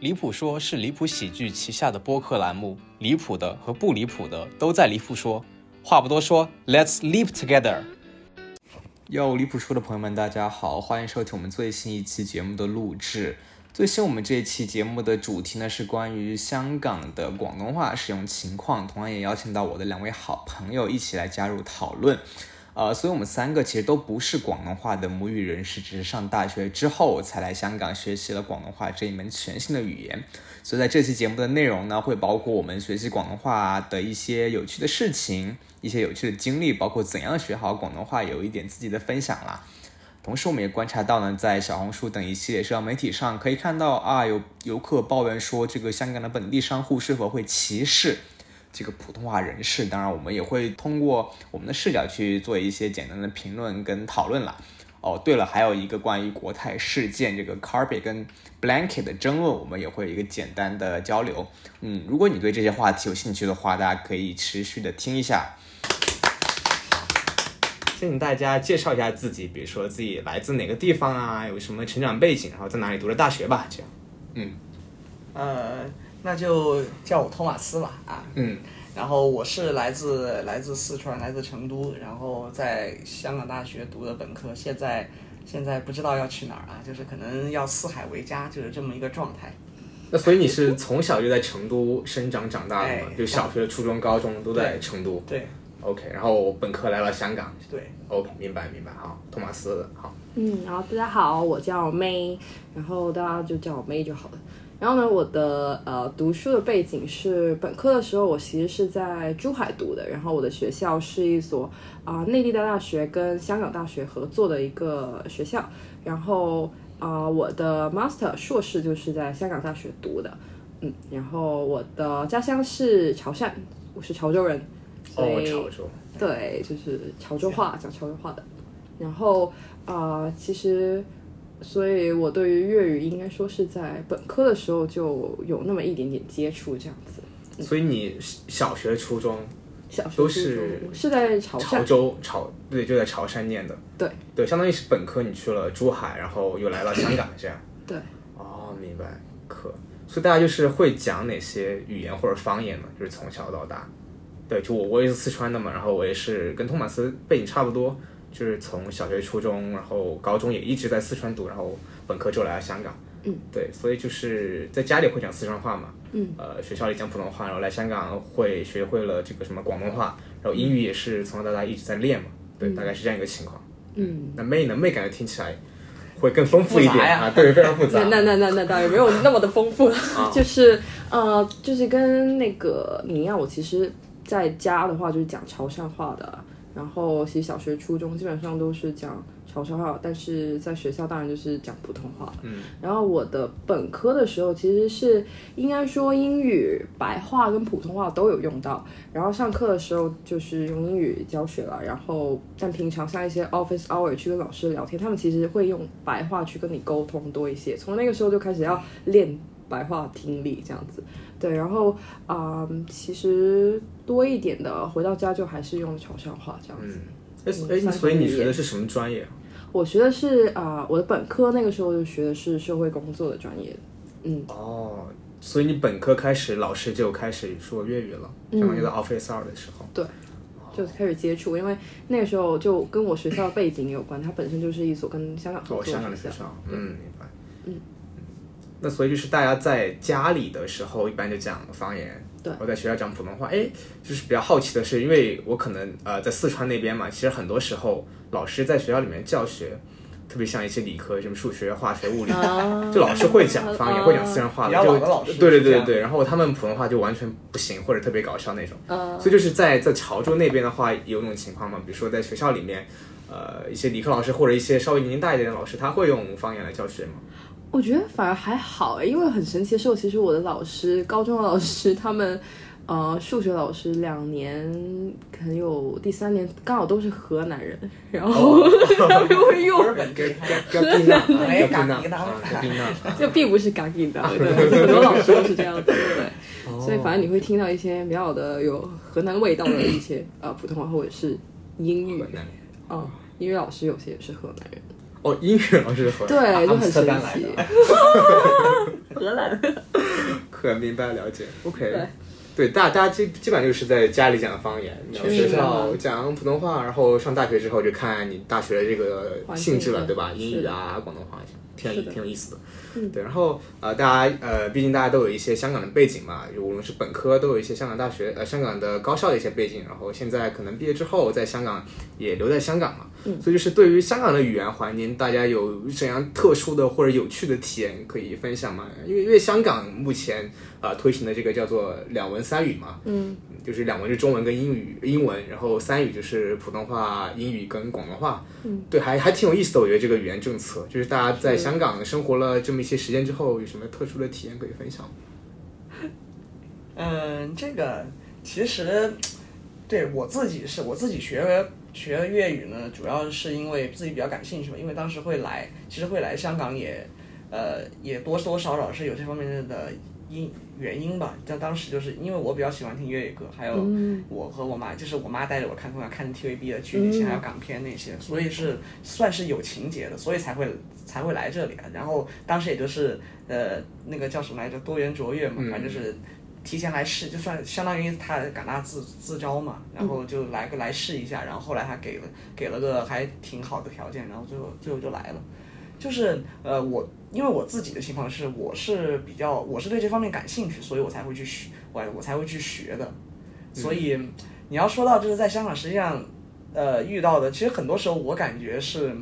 离谱说是离谱喜剧旗下的播客栏目，离谱的和不离谱的都在离谱说。话不多说，Let's live together。有离谱说的朋友们，大家好，欢迎收听我们最新一期节目的录制。最新我们这一期节目的主题呢是关于香港的广东话使用情况，同样也邀请到我的两位好朋友一起来加入讨论。呃，所以我们三个其实都不是广东话的母语人士，只是上大学之后才来香港学习了广东话这一门全新的语言。所以在这期节目的内容呢，会包括我们学习广东话的一些有趣的事情，一些有趣的经历，包括怎样学好广东话，有一点自己的分享啦。同时，我们也观察到呢，在小红书等一系列社交媒体上，可以看到啊，有游客抱怨说，这个香港的本地商户是否会歧视。这个普通话人士，当然我们也会通过我们的视角去做一些简单的评论跟讨论了。哦，对了，还有一个关于国泰事件这个 carpet 跟 blanket 的争论，我们也会有一个简单的交流。嗯，如果你对这些话题有兴趣的话，大家可以持续的听一下。先给大家介绍一下自己，比如说自己来自哪个地方啊，有什么成长背景，然后在哪里读的大学吧，这样。嗯，呃。那就叫我托马斯吧，啊，嗯，然后我是来自来自四川，来自成都，然后在香港大学读的本科，现在现在不知道要去哪儿啊，就是可能要四海为家，就是这么一个状态。那所以你是从小就在成都生长长大的吗？就小学、初中、高中都在成都。对。OK，然后本科来了香港。对。OK，明白明白，好，托马斯，好。嗯，然后大家好，我叫 May，然后大家就叫我 May 就好了。然后呢，我的呃读书的背景是本科的时候，我其实是在珠海读的。然后我的学校是一所啊内地的大学跟香港大学合作的一个学校。然后啊我的 master 硕士就是在香港大学读的。嗯，然后我的家乡是潮汕，我是潮州人。哦，潮州。对，就是潮州话，讲潮州话的。然后啊，其实。所以，我对于粤语应该说是在本科的时候就有那么一点点接触，这样子。所以你小学、初中，小学都是是在潮潮州潮，对，就在潮汕念的。对对，相当于是本科你去了珠海，然后又来了香港，这样。对。哦，明白。可，所以大家就是会讲哪些语言或者方言呢？就是从小到大。对，就我我也是四川的嘛，然后我也是跟托马斯背景差不多。就是从小学、初中，然后高中也一直在四川读，然后本科就来了香港。嗯，对，所以就是在家里会讲四川话嘛。嗯，呃，学校里讲普通话，然后来香港会学会了这个什么广东话，然后英语也是从小到大一直在练嘛。对，大概是这样一个情况。嗯，那妹呢？妹感觉听起来会更丰富一点啊。对，非常复杂。那那那那倒也没有那么的丰富，就是呃，就是跟那个你一样，我其实在家的话就是讲潮汕话的。然后其实小学、初中基本上都是讲潮汕话，但是在学校当然就是讲普通话。嗯，然后我的本科的时候其实是应该说英语、白话跟普通话都有用到。然后上课的时候就是用英语教学了，然后但平常像一些 office hour 去跟老师聊天，他们其实会用白话去跟你沟通多一些。从那个时候就开始要练白话听力这样子。对，然后啊，其实多一点的，回到家就还是用潮汕话这样子。哎哎，所以你学的是什么专业？我学的是啊，我的本科那个时候就学的是社会工作的专业。嗯。哦，所以你本科开始，老师就开始说粤语了，相当于在 Office 二的时候。对，就开始接触，因为那个时候就跟我学校的背景有关，它本身就是一所跟香港合作的学校。嗯。那所以就是大家在家里的时候，一般就讲方言。对。我在学校讲普通话。哎，就是比较好奇的是，因为我可能呃在四川那边嘛，其实很多时候老师在学校里面教学，特别像一些理科，什么数学、化学、物理，就老师会讲方言，会讲四川话的。就对对对对对。然后他们普通话就完全不行，或者特别搞笑那种。所以就是在在潮州那边的话，有那种情况嘛？比如说在学校里面，呃，一些理科老师或者一些稍微年龄大一点的老师，他会用方言来教学吗？我觉得反而还好因为很神奇的是，其实我的老师，高中的老师，他们，呃，数学老师两年，可能有第三年刚好都是河南人，然后他们会用河南的，就 并不是嘎吉的，对，很多老师都是这样子，对，所以反正你会听到一些比较的有河南味道的一些呃普通话或者是英语。嗯，英语老师有些也是河南人，哦，英语老师是 荷兰，对，就阿姆斯特很神奇丹来的。。荷兰，可明白了解，OK，对对，大大家基基本上就是在家里讲方言，然后是学校的讲普通话，然后上大学之后就看你大学的这个性质了，对对吧？是英语啊，广东话，挺挺有意思的。嗯对，然后呃，大家呃，毕竟大家都有一些香港的背景嘛，就无论是本科都有一些香港大学呃香港的高校的一些背景，然后现在可能毕业之后在香港也留在香港嘛，嗯所以就是对于香港的语言环境，大家有怎样特殊的或者有趣的体验可以分享吗？因为因为香港目前呃推行的这个叫做两文三语嘛，嗯，就是两文是中文跟英语英文，然后三语就是普通话、英语跟广东话。嗯，对，还还挺有意思的。我觉得这个语言政策，就是大家在香港生活了这么一些时间之后，有什么特殊的体验可以分享？嗯，这个其实对我自己是我自己学学粤语呢，主要是因为自己比较感兴趣嘛，因为当时会来，其实会来香港也呃也多多少少是有这方面的因原因吧。但当时就是因为我比较喜欢听粤语歌，还有嗯我和我妈，就是我妈带着我看从小看 TVB 的剧那些，还有港片那些，所以是算是有情节的，所以才会才会来这里啊。然后当时也就是呃那个叫什么来着，多元卓越嘛，反正就是。提前来试，就算相当于他港大自自招嘛，然后就来个来试一下，然后后来他给了给了个还挺好的条件，然后最后最后就来了。就是呃，我因为我自己的情况是，我是比较我是对这方面感兴趣，所以我才会去学，我我才会去学的。所以你要说到就是在香港，实际上呃遇到的，其实很多时候我感觉是，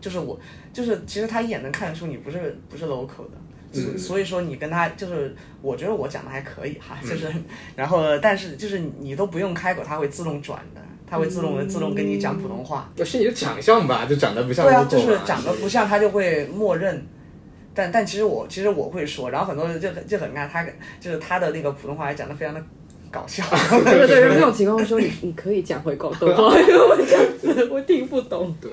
就是我就是其实他一眼能看出你不是不是 local 的。所嗯所以说你跟他就是，我觉得我讲的还可以哈，就是，然后但是就是你都不用开口，他会自动转的，他会自动的自动跟你讲普通话。那是你的长相吧，就长得不像对啊就是长得不像，他就会默认。但但其实我其实我会说，然后很多人就很就很尬他就是他的那个普通话还讲的非常的搞笑。对对对，这种情况说你你可以讲回广东话，因为我这样子我听不懂。对。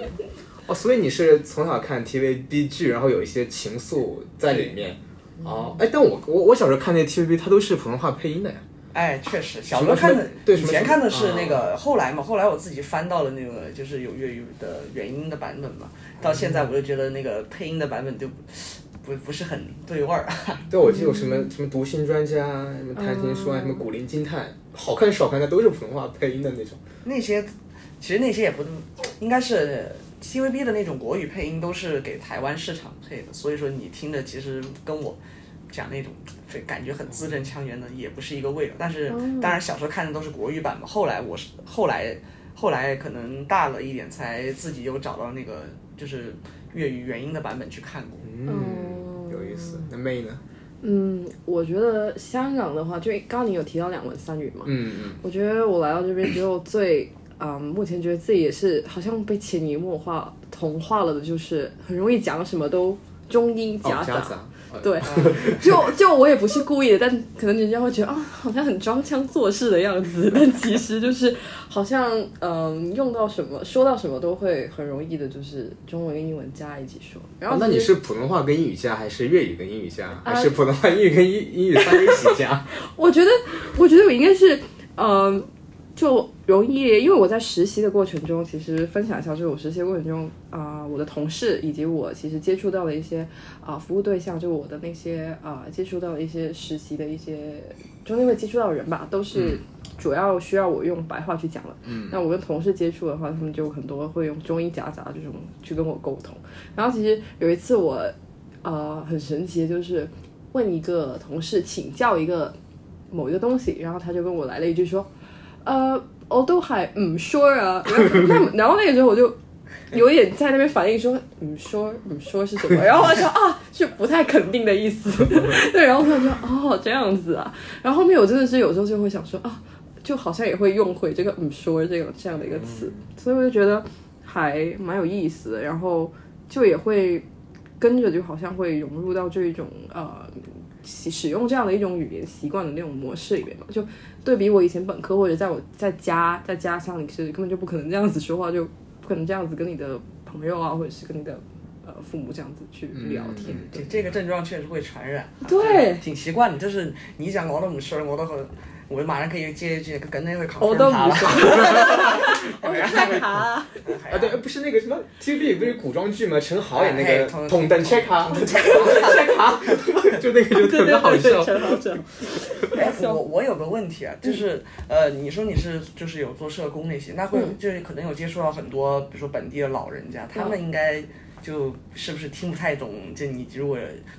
哦，所以你是从小看 TVB 剧，然后有一些情愫在里面。哦，哎，但我我我小时候看那 TVB，它都是普通话配音的呀。哎，确实，小时候看的，对以前看的是那个，后来嘛，后来我自己翻到了那个就是有粤语的原音的版本嘛，到现在我就觉得那个配音的版本就不不是很对味儿。对，我记得有什么什么读心专家，什么谈情说爱，什么古灵精探，好看少看的都是普通话配音的那种。那些其实那些也不应该是 TVB 的那种国语配音都是给台湾市场配的，所以说你听着其实跟我讲那种感觉很字正腔圆的也不是一个味道。但是当然小时候看的都是国语版嘛，后来我是后来后来可能大了一点才自己又找到那个就是粤语原音的版本去看过。嗯，有意思。那妹呢？嗯，我觉得香港的话，就刚刚你有提到两文三语嘛，嗯嗯。我觉得我来到这边之后最，嗯，目前觉得自己也是好像被潜移默化同化了的，就是很容易讲什么都中英夹杂。哦夹杂。对，就就我也不是故意的，但可能人家会觉得啊，好像很装腔作势的样子，但其实就是好像嗯，用到什么说到什么都会很容易的，就是中文跟英文加一起说。然后哦那你是普通话跟英语加，还是粤语跟英语加，还是普通话、英语跟英英语三个一起加？我觉得，我觉得我应该是，嗯、就容易，因为我在实习的过程中，其实分享一下，就是我实习过程中，啊、我的同事以及我其实接触到的一些啊、服务对象，就我的那些啊、接触到的一些实习的一些中间会接触到的人吧，都是主要需要我用白话去讲了。嗯，那我跟同事接触的话，他们就很多会用中英夹杂这种去跟我沟通。然后其实有一次我，呃，很神奇的就是问一个同事请教一个某一个东西，然后他就跟我来了一句说，呃，我都还唔 sure 啊，然 后那然后那个时候我就有一点在那边反应说，唔 sure 唔 sure 是什么？然后我就说啊，是不太肯定的意思，对，然后他就说哦这样子啊，然后后面我真的是有时候就会想说啊，就好像也会用回这个唔 sure 这个这样的一个词，所以我就觉得还蛮有意思的，然后就也会跟着就好像会融入到这一种呃使使用这样的一种语言习惯的那种模式里面嘛。就对比我以前本科或者在我在家在家乡，你是根本就不可能这样子说话，就不可能这样子跟你的朋友啊，或者是跟你的呃父母这样子去聊天。对这个症状确实会传染，对挺习惯的。就是你讲我都唔 sure，我都很我马上可以接一句，跟那会考我都他了。不是，我在卡。啊，对，不是那个什么 TVB 不是古装剧吗？陈豪演那哎个同统等 check 卡，统等 check 卡，就那个就特别好笑。陈豪正。哎，我我有个问题啊，就是呃，你说你是就是有做社工那些，那会嗯就是可能有接触到很多，比如说本地的老人家，他们应该。就是不是听不太懂？就你如果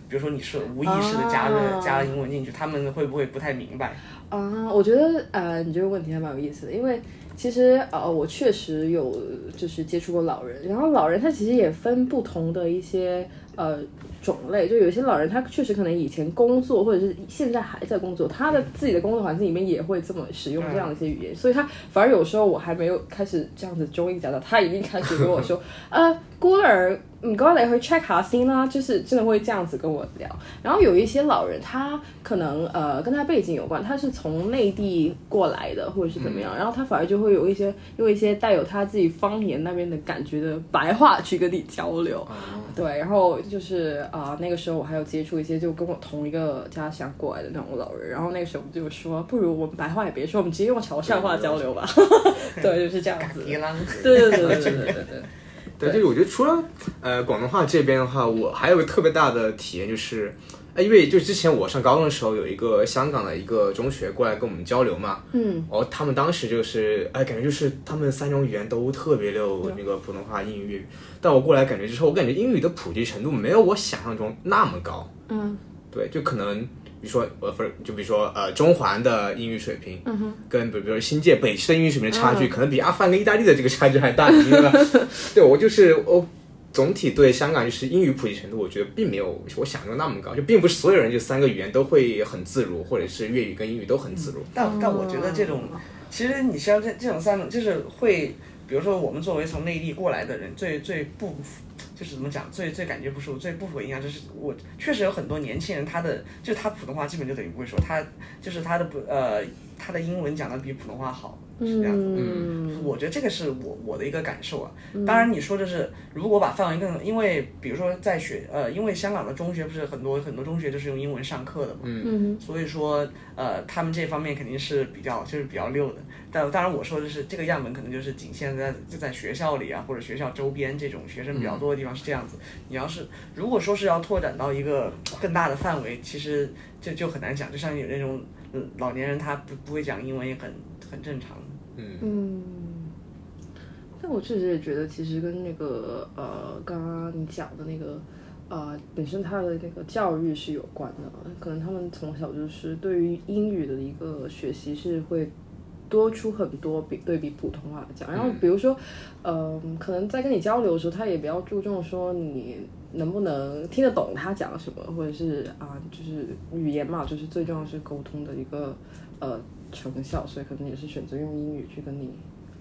比如说你是无意识的加了、啊加了英文进去，他们会不会不太明白？啊，我觉得呃，你这个问题还蛮有意思的，因为其实呃，我确实有就是接触过老人，然后老人他其实也分不同的一些呃种类，就有些老人他确实可能以前工作或者是现在还在工作，他的自己的工作环境里面也会这么使用这样的一些语言，所以他反而有时候我还没有开始这样子中英夹杂，他已经开始跟我说，呃，姑兒唔該你去 check 下先啦，就是真的会这样子跟我聊。然后有一些老人，他可能呃跟他背景有关，他是从内地过来的，或者是怎么样，然后他反而就会有一些用一些带有他自己方言那边的感觉的白话去跟你交流。对，然后就是啊、那个时候我还有接触一些就跟我同一个家乡过来的那种老人，然后那个时候我们就说，不如我们白话也别说，我们直接用潮汕话交流吧。对，就是这样子。对对对对对对对对。就是我觉得除了呃广东话这边的话，我还有个特别大的体验就是，哎，因为就之前我上高中的时候，有一个香港的一个中学过来跟我们交流嘛，嗯，哦，他们当时就是，哎，感觉就是他们三种语言都特别溜，那个普通话、英语、粤语。但我过来感觉就是，我感觉英语的普及程度没有我想象中那么高。嗯，对，就可能比如说呃，不是，就比如说呃，中环的英语水平，嗯哼，跟比如说新界北区的英语水平的差距，可能比阿富汗跟意大利的这个差距还大，你知道吗？对 我就是我。总体对香港就是英语普及程度，我觉得并没有我想象中那么高，就并不是所有人就三个语言都会很自如，或者是粤语跟英语都很自如。但但我觉得这种，其实你像这这种三种，就是会，比如说我们作为从内地过来的人，最最不，就是怎么讲，最最感觉不舒服，最不符合印象，就是我确实有很多年轻人，他的就他普通话基本就等于不会说，他就是他的不呃他的英文讲的比普通话好，是这样子。嗯，我觉得这个是我我的一个感受啊。当然你说的是，如果把范围更，因为比如说在学呃，因为香港的中学不是很多很多中学就是用英文上课的嘛，嗯所以说呃，他们这方面肯定是比较就是比较溜的。但当然我说的是这个样本可能就是仅限在就在学校里啊，或者学校周边这种学生比较多的地方是这样子。你要是如果说是要拓展到一个更大的范围，其实就就很难讲。就像有那种嗯老年人他不不会讲英文也很很正常。嗯，但我确实也觉得，其实跟那个呃，刚刚你讲的那个呃，本身他的那个教育是有关的，可能他们从小就是对于英语的一个学习是会。多出很多比对比普通话来讲，然后比如说，呃，可能在跟你交流的时候，他也比较注重说你能不能听得懂他讲什么，或者是啊、就是语言嘛，就是最重要是沟通的一个呃成效，所以可能也是选择用英语去跟你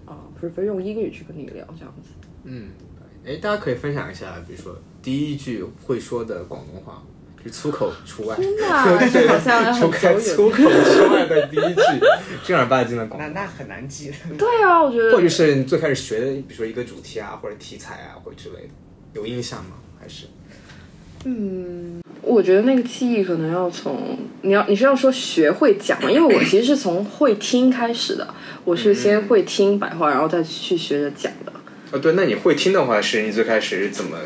啊、prefer 用英语去跟你聊这样子。嗯，哎，大家可以分享一下，比如说第一句会说的广东话，就粗口除外，那这好像除很粗远。口之外的第一句正儿八经的广东话。那那很难记的。对啊，我觉得或者是你最开始学的，比如说一个主题啊，或者题材啊，或者之类的，有印象吗？还是我觉得那个记忆可能要从你要你是要说学会讲嘛，因为我其实是从会听开始的，我是先会听白话，然后再去学着讲的。哦，对，那你会听的话，是你最开始是怎么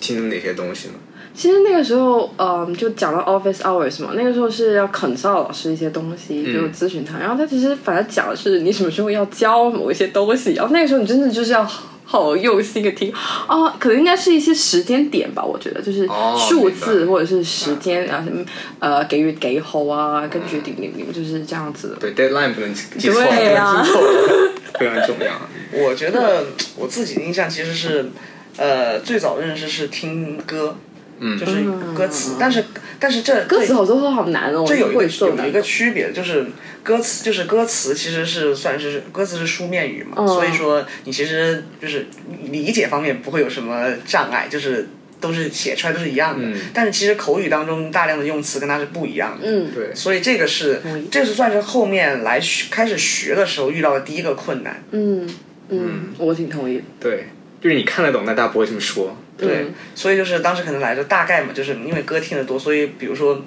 听哪些东西呢？其实那个时候，嗯，就讲到 office hours 嘛，那个时候是要 consult 老师一些东西，就咨询他。然后他其实反正讲的是你什么时候要教某一些东西，然后那个时候你真的就是要好用心的听。啊，可能应该是一些时间点吧，我觉得就是哦数字或者是时间啊，什么呃给予给后啊，跟决定定定，就是这样子。的。对，deadline 不能记错，对啊。不能记错，非常重要。我觉得我自己的印象其实是，呃，最早认识是听歌，嗯就是歌词，但是但是这歌词好多都好难哦，这有有一个区别，就是歌词就是歌词其实是算是歌词是书面语嘛，嗯所以说你其实就是理解方面不会有什么障碍，就是都是写出来都是一样的。嗯但是其实口语当中大量的用词跟它是不一样的。嗯，对，所以这个是这是算是后面来学开始学的时候遇到的第一个困难。嗯嗯，我挺同意。对，就是你看得懂，但大家不会这么说。对，所以就是当时可能来着大概嘛，就是因为歌听得多，所以比如说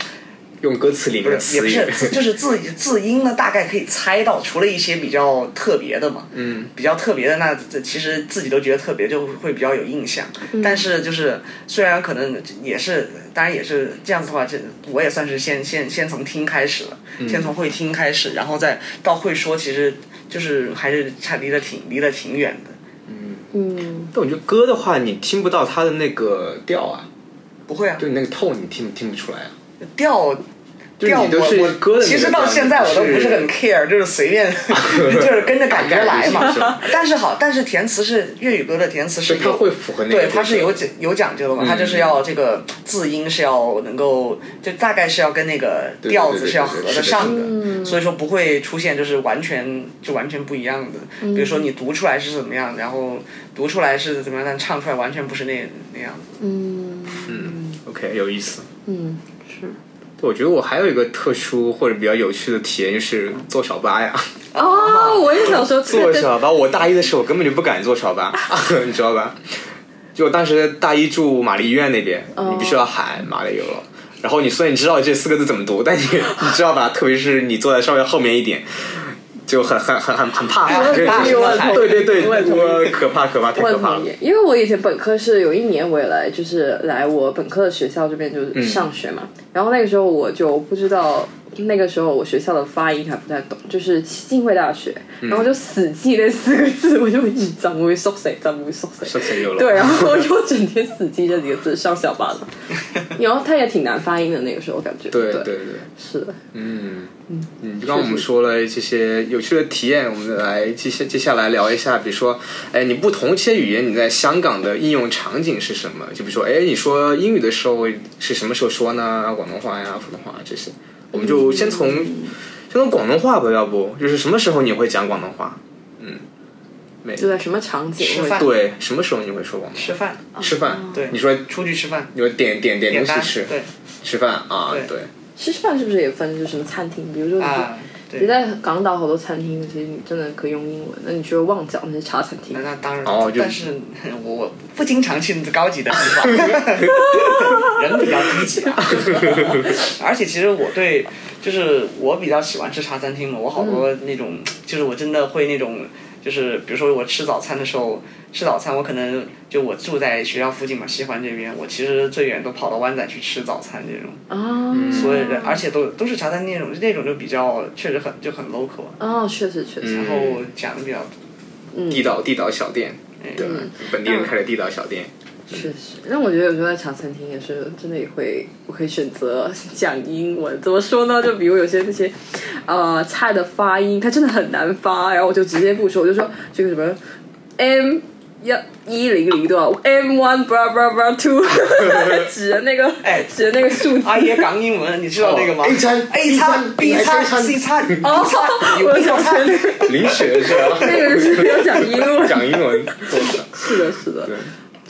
用歌词里面的不是，也不。是，就是字字音呢，大概可以猜到，除了一些比较特别的嘛，嗯，比较特别的，那这其实自己都觉得特别，就会比较有印象。但是就是虽然可能也是，当然也是这样子的话，这我也算是先先先从听开始了，先从会听开始，然后再到会说，其实就是还是差离得挺离得挺远的。嗯，但我觉得歌的话，你听不到它的那个调啊，不会啊，就你那个 tone 你听听不出来啊。调就是调你都是我我歌的其实到现在我都不是是很 care，就是随便 就是跟着感觉来嘛。但是好，但是填词是粤语歌的填词是它会符合那个对，它是有讲有讲究的嘛，嗯它就是要这个字音是要能够，就大概是要跟那个调子是要合得上嗯的，所以说不会出现就是完全就完全不一样的。比如说你读出来是怎么样，然后读出来是怎么样，但唱出来完全不是那那样子。嗯嗯，OK，有意思。嗯，是。我觉得我还有一个特殊或者比较有趣的体验，就是坐小巴呀。哦，我也想说 坐小巴，我大一的时候根本就不敢坐小巴，你知道吧？就我当时大一住玛丽医院那边，你必须要喊玛丽有了。然后你虽然你知道这四个字怎么读，但你你知道吧？特别是你坐在稍微后面一点，就很很很很很怕。对对对，我可怕可怕，太可怕因为我以前本科是有一年我也来，就是来我本科的学校这边就是上学嘛，然后那个时候我就不知道。那个时候我学校的发音还不太懂，就是浸会大学，然后就死记那四个字，我就一直怎么会缩谁，怎么会缩谁，说了。对，然后我就整天死记这几个字上小巴了，然后它也挺难发音的，那个时候感觉，对对对对。是的，嗯嗯，刚刚我们说了这些有趣的体验，我们来接下接下来聊一下，比如说，哎，你不同一些语言，你在香港的应用场景是什么？就比如说，哎，你说英语的时候是什么时候说呢？广东话呀、普通话这些，我们就先从、先从广东话吧，要不就是什么时候你会讲广东话？嗯，没。就在什么场景？吃饭对，什么时候你会说广东话？吃饭，吃饭，对。你说出去吃饭，你说点点点东西吃，对。吃饭啊，对。对，吃饭是不是也分就是什么餐厅？比如说你啊，你。在港岛好多餐厅，其实你真的可以用英文。那你去了旺角那些茶餐厅那，当然，哦就但是我我不经常去高级的地方，人比较低级啊。而且其实我对，就是我比较喜欢吃茶餐厅嘛，我好多那种，就是我真的会那种，就是比如说我吃早餐的时候，吃早餐我可能就我住在学校附近嘛，西环这边，我其实最远都跑到湾仔去吃早餐这种，啊，所以人而且都都是茶餐厅那种，那种就比较确实很就很 local，啊哦，确实确实，然后讲的比较嗯，地道地道小店，对吧，本地人开的地道小店。确实。但我觉得有时候在茶餐厅也是真的也会，我可以选择 讲英文。怎么说呢？就比如有些那些呃菜的发音，它真的很难发，然后我就直接不说，我就说这个什么 M。一一零零多少？M one blah blah blah two，指着那个，哎指着那个数字。阿爷讲英文，你知道那个吗哦 A 餐 A 餐 B 餐 C 餐 D 哦我餐学。那个，零学是吧？那个就是要讲英文。讲英文，是的，是的，对，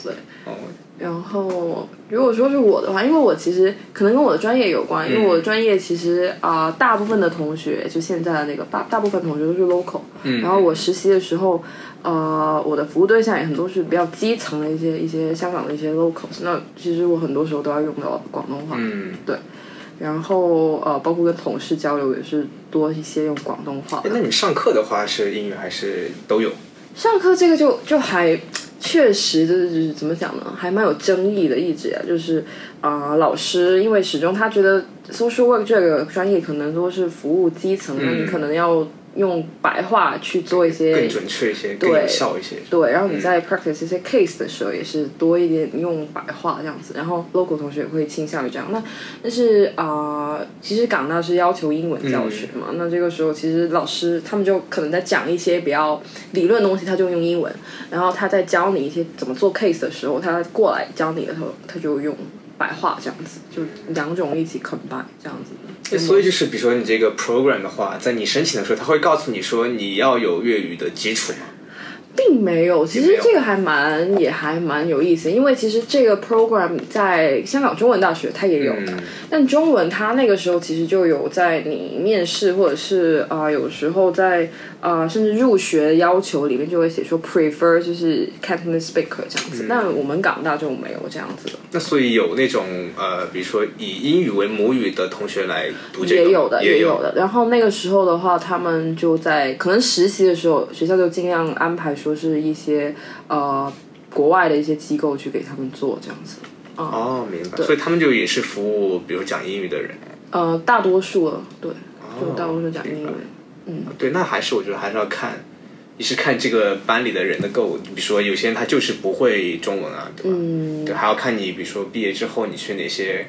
对。哦，然后，如果说是我的话，因为我其实可能跟我的专业有关，因为我的专业其实啊、大部分的同学就现在的那个大大部分同学都是 local，、嗯。然后我实习的时候，呃，我的服务对象也很多是比较基层的一些一些香港的一些 locals，那其实我很多时候都要用到广东话，嗯，对。然后呃，包括跟同事交流也是多一些用广东话那你上课的话是英语还是都有？上课这个就就还确实就是怎么讲呢，还蛮有争议的，一直啊，就是啊、老师因为始终他觉得 social work 这个专业可能都是服务基层，那、你可能要用白话去做一些更准确一些，更有效一些。对，然后你在 practice 一些 case 的时候，也是多一点用白话这样子。然后 local 同学也会倾向于这样。那但是啊、呃其实港大是要求英文教学嘛，那这个时候其实老师他们就可能在讲一些比较理论的东西，他就用英文。然后他在教你一些怎么做 case 的时候，他过来教你的时候，他就用白话这样子，就两种一起 combine 这样子。所以就是，比如说你这个 program 的话，在你申请的时候，他会告诉你说你要有粤语的基础吗？并没有，其实这个还蛮也还蛮有意思，因为其实这个 program 在香港中文大学它也有的，嗯。但中文它那个时候其实就有在你面试或者是啊、呃有时候在啊、呃甚至入学要求里面就会写说 prefer 就是 Cantonese speaker 这样子，嗯。但我们港大就没有这样子。的，那所以有那种呃，比如说以英语为母语的同学来读这个，也有的也有的。然后那个时候的话，他们就在可能实习的时候，学校就尽量安排说是一些呃国外的一些机构去给他们做这样子。哦，明白。所以他们就也是服务，比如讲英语的人。呃，大多数了，对，就大多数讲英明白文。对，那还是我觉得还是要看，你是看这个班里的人的够，比如说有些人他就是不会中文啊，对吧？嗯，对，还要看你比如说毕业之后你去哪些，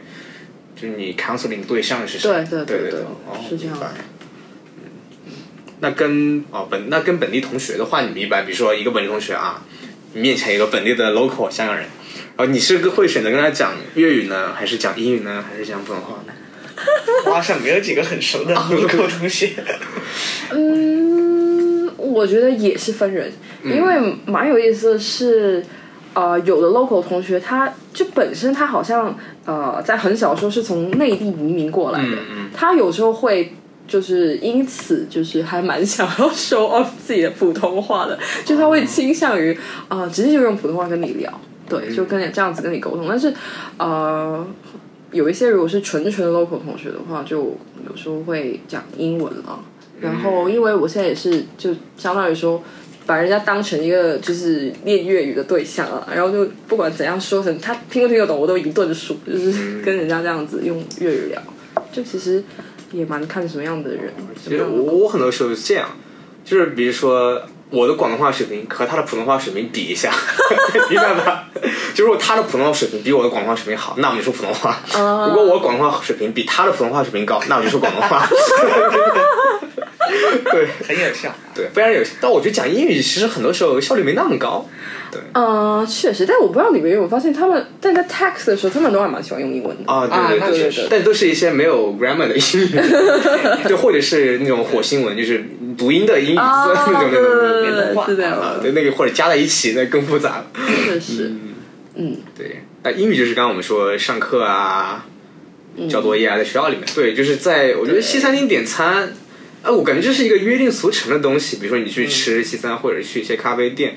就是你 counseling 对象是谁？对对对对对哦，是这样那跟哦本那跟本地同学的话，你们一般比如说一个本地同学啊，你面前一个本地的 local 香港人，然后你是会选择跟他讲粤语呢，还是讲英语呢，还是讲普通话呢？我好像没有几个很熟的 local 同学。嗯，我觉得也是分人，因为蛮有意思的是，呃，有的 local 同学他就本身他好像呃在很小的时候是从内地移民过来的，嗯嗯他有时候会。就是因此，就是还蛮想要 show off 自己的普通话的，就他会倾向于啊、呃直接就用普通话跟你聊，对，就跟你这样子跟你沟通。但是，呃，有一些如果是纯纯的 local 同学的话，就有时候会讲英文了。然后，因为我现在也是，就相当于说，把人家当成一个就是练粤语的对象啊，然后就不管怎样说成，他听不听得懂，我都一顿数，就是跟人家这样子用粤语聊，就其实也蛮看什么样的人。其实我我很多时候是这样，就是比如说我的广东话水平和他的普通话水平比一下，明白吧？就如果他的普通话水平比我的广东话水平好，那我们就说普通话；如果我的广东话水平比他的普通话水平高，那我就说广东话。对很有效。对，非常有。但我觉得讲英语其实很多时候效率没那么高。呃，确实，但我不知道你们有没有发现，他们但在 text 的时候，他们都还蛮喜欢用英文的啊，对对对但都是一些没有 grammar 的英语，就或者是那种火星文，就是读音的英语字啊，那种那种对连通话是这样啊，对那个或者加在一起，那更复杂。确实，嗯，对，那英语就是刚刚我们说上课啊，交作业啊，在学校里面，对，就是在我觉得西餐厅点餐，啊，我感觉这是一个约定俗成的东西。比如说你去吃西餐，或者去一些咖啡店，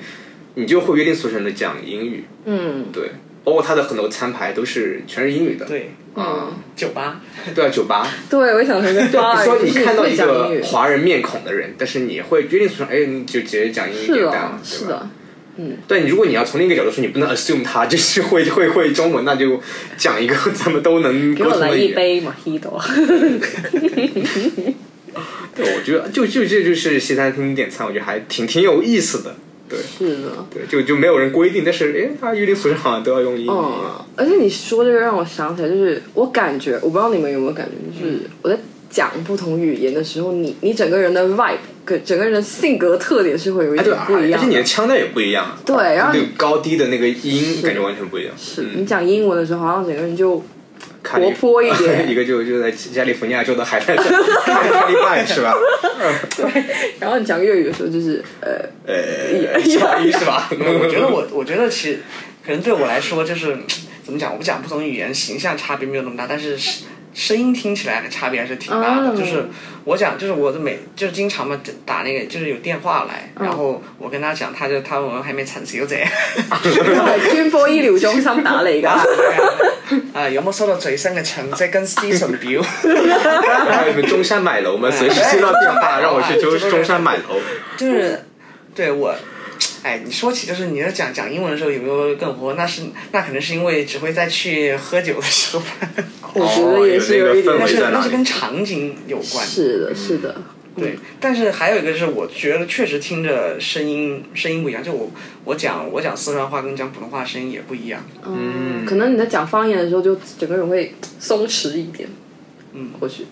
你就会约定俗成的讲英语。嗯，对，包括它的很多餐牌都是全是英语的。对，啊，酒吧对啊，酒吧。对，我也想说，对比如说你看到一个，华人面孔的人，但是你会约定俗成，哎，你就直接讲英语是的点单？是的，但如果你要从另一个角度说，你不能 assume 他就是会会会中文，那就讲一个 咱们都能给我来沟通的语言。一杯 mojito。对，我觉得就就这就是西餐厅点餐，我觉得还挺挺有意思的。对是的，对，就就没有人规定，但是哎，他约定俗成好像都要用英语。嗯，而且你说这个让我想起来，就是我感觉，我不知道你们有没有感觉，就是我在讲不同语言的时候，你你整个人的 vibe 跟整个人的性格特点是会有一点，不一样的。而且你的腔调也不一样。对，然后那个高低的那个音感觉完全不一样。是你讲英文的时候，好像整个人就活泼一点 一个就就在加利福尼亚州的海滩上 看着卡利拜是吧？对然后你讲粤语的时候就是呃，呃，小一是吧？我觉得我我觉得其实可能对我来说就是怎么讲，我讲不同语言形象差别没有那么大，但是声声音听起来的差别还是挺大的。哦就是我讲，就是我的每就是经常嘛打那个就是有电话来，然后我跟他讲，他就他問我係咪陳小姐，專科医疗中心打嚟㗎。啊有冇收到最新嘅成績跟資訊表？还有你们中山买楼吗？随时接到电话让我去中中山买楼。就是对我。哎，你说起就是你要讲讲英文的时候有没有更活？那是那可能是因为只会在去喝酒的时候，我觉得也是有一點哦有那是那是跟场景有关。是的，是的。对，但是还有一个是，我觉得确实听着声音声音不一样。就我我讲我讲四川话跟讲普通话声音也不一样。嗯，可能你在讲方言的时候，就整个人会松弛一点。嗯，或许。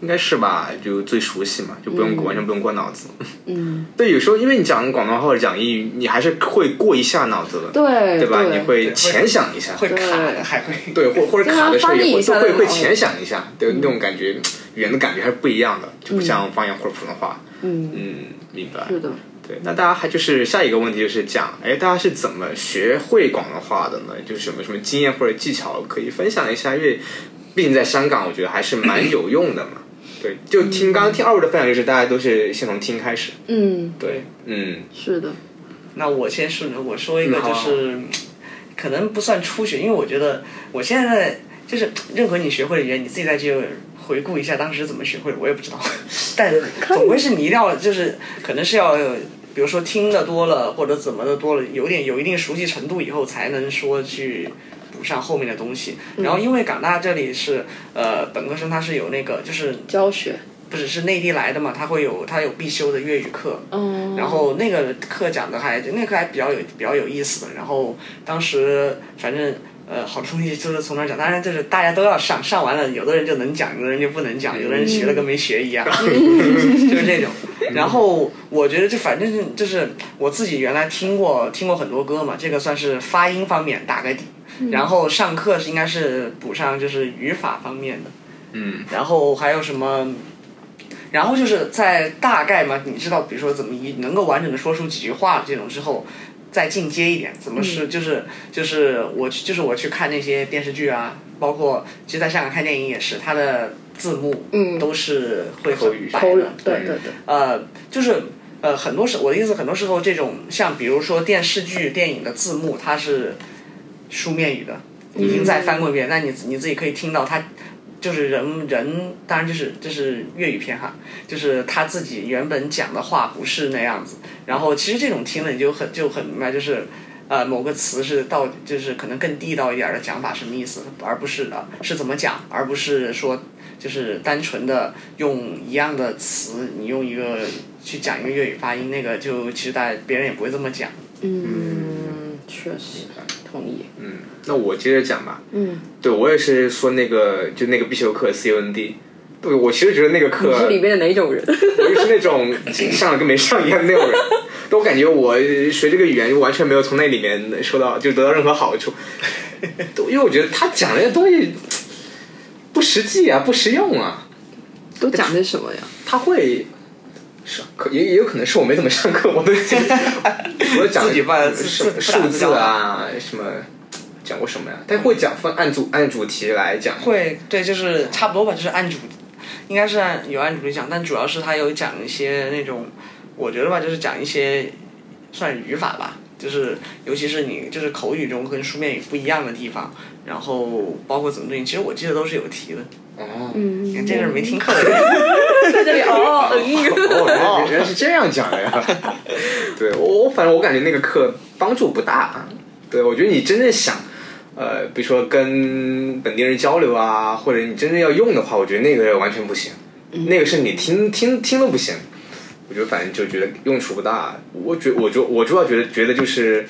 應該是吧？就最熟悉嘛，就不用、完全不用过脑子。嗯，对，有时候因为你讲广东话或者讲英语，你还是会过一下脑子的，对对吧？對你会浅想一下，会卡还会。对，或或者卡的时候也會經常翻譯一下會會那種淺想一下，对，那种感觉，语言的感觉还是不一样的，就不像方言或者普通话。嗯，嗯，明白。是的。对，那大家还就是下一个问题就是讲，哎，大家是怎么学会广东话的呢？就是什么什么经验或者技巧可以分享一下？因为毕竟在香港，我觉得还是蛮有用的嘛。对，就听刚刚听二位的分享，就是大家都是先从听开始。嗯，对，嗯，是的，那我先顺着我说一个，就是、可能不算初学，因为我觉得我现在就是任何你学会的语言，你自己再去回顾一下当时怎么学会的，我也不知道。但总归是你一定要就是可能是要。比如说听的多了，或者怎么的多了，有点有一定熟悉程度以后，才能说去补上后面的东西。然后因为港大这里是呃本科生，他是有那个就是教学，不只是内地来的嘛，他会有他有必修的粤语课，嗯，然后那个课讲的还那个课还比较有比较有意思的。然后当时反正呃好多东西就是从那儿讲，当然就是大家都要上，上完了有的人就能讲，有的人就不能讲，有的人学了跟没学一样，就是这种。然后我觉得就反正就是我自己原来听过听过很多歌嘛，这个算是发音方面打个底。然后上课是应该是补上就是语法方面的，嗯，然后还有什么？然后就是在大概嘛，你知道，比如说怎么一能够完整的说出几句话这种之后，再进阶一点，怎么是、就是就是我去就是我去看那些电视剧啊，包括其实在香港看电影也是，它的字幕嗯。都是会口语很白口语的，，对对对，呃，就是呃，很多时我的意思，很多时候这种像比如说电视剧、电影的字幕，它是书面语的，已经再翻过一遍，那你你自己可以听到他。就是人人，当然就是这是粤语片哈，就是他自己原本讲的话不是那样子，然后其实这种听了你就很就很明白，就是呃某个词是到就是可能更地道一点儿的讲法什么意思，而不是的是怎么讲，而不是说就是单纯的用一样的词，你用一个去讲一个粤语发音，那个就其实大家别人也不会这么讲。嗯，确实同意，嗯，那我接着讲吧。嗯，对我也是说那个就那个必修课 CUND 对我其实觉得那个课你是里面的哪种人？我就是那种 上了跟没上一样的那种人，但我感觉我学这个语言完全没有从那里面受到就得到任何好处，因为我觉得他讲那些东西不实际啊，不实用啊，都讲的什么呀？他会。是，可也也有可能是我没怎么上课，我都记 我讲自己把什么数字啊，什么讲过什么呀？他会讲分按主按主题来讲，会，对，就是差不多吧，就是按主，应该是按有按主题讲，但主要是他有讲一些那种，我觉得吧，就是讲一些算语法吧，就是尤其是你就是口语中跟书面语不一样的地方，然后包括怎么对应，其实我记得都是有题的。哦，嗯你看这个是没听课的人，在这里哦，原来是这样讲的呀！对我，我反正我感觉那个课帮助不大。对我觉得你真正想，呃，比如说跟本地人交流啊，或者你真正要用的话，我觉得那个完全不行。那个是你听听听都不行。我觉得反正就觉得用处不大。我觉我就我主要觉得觉得就是，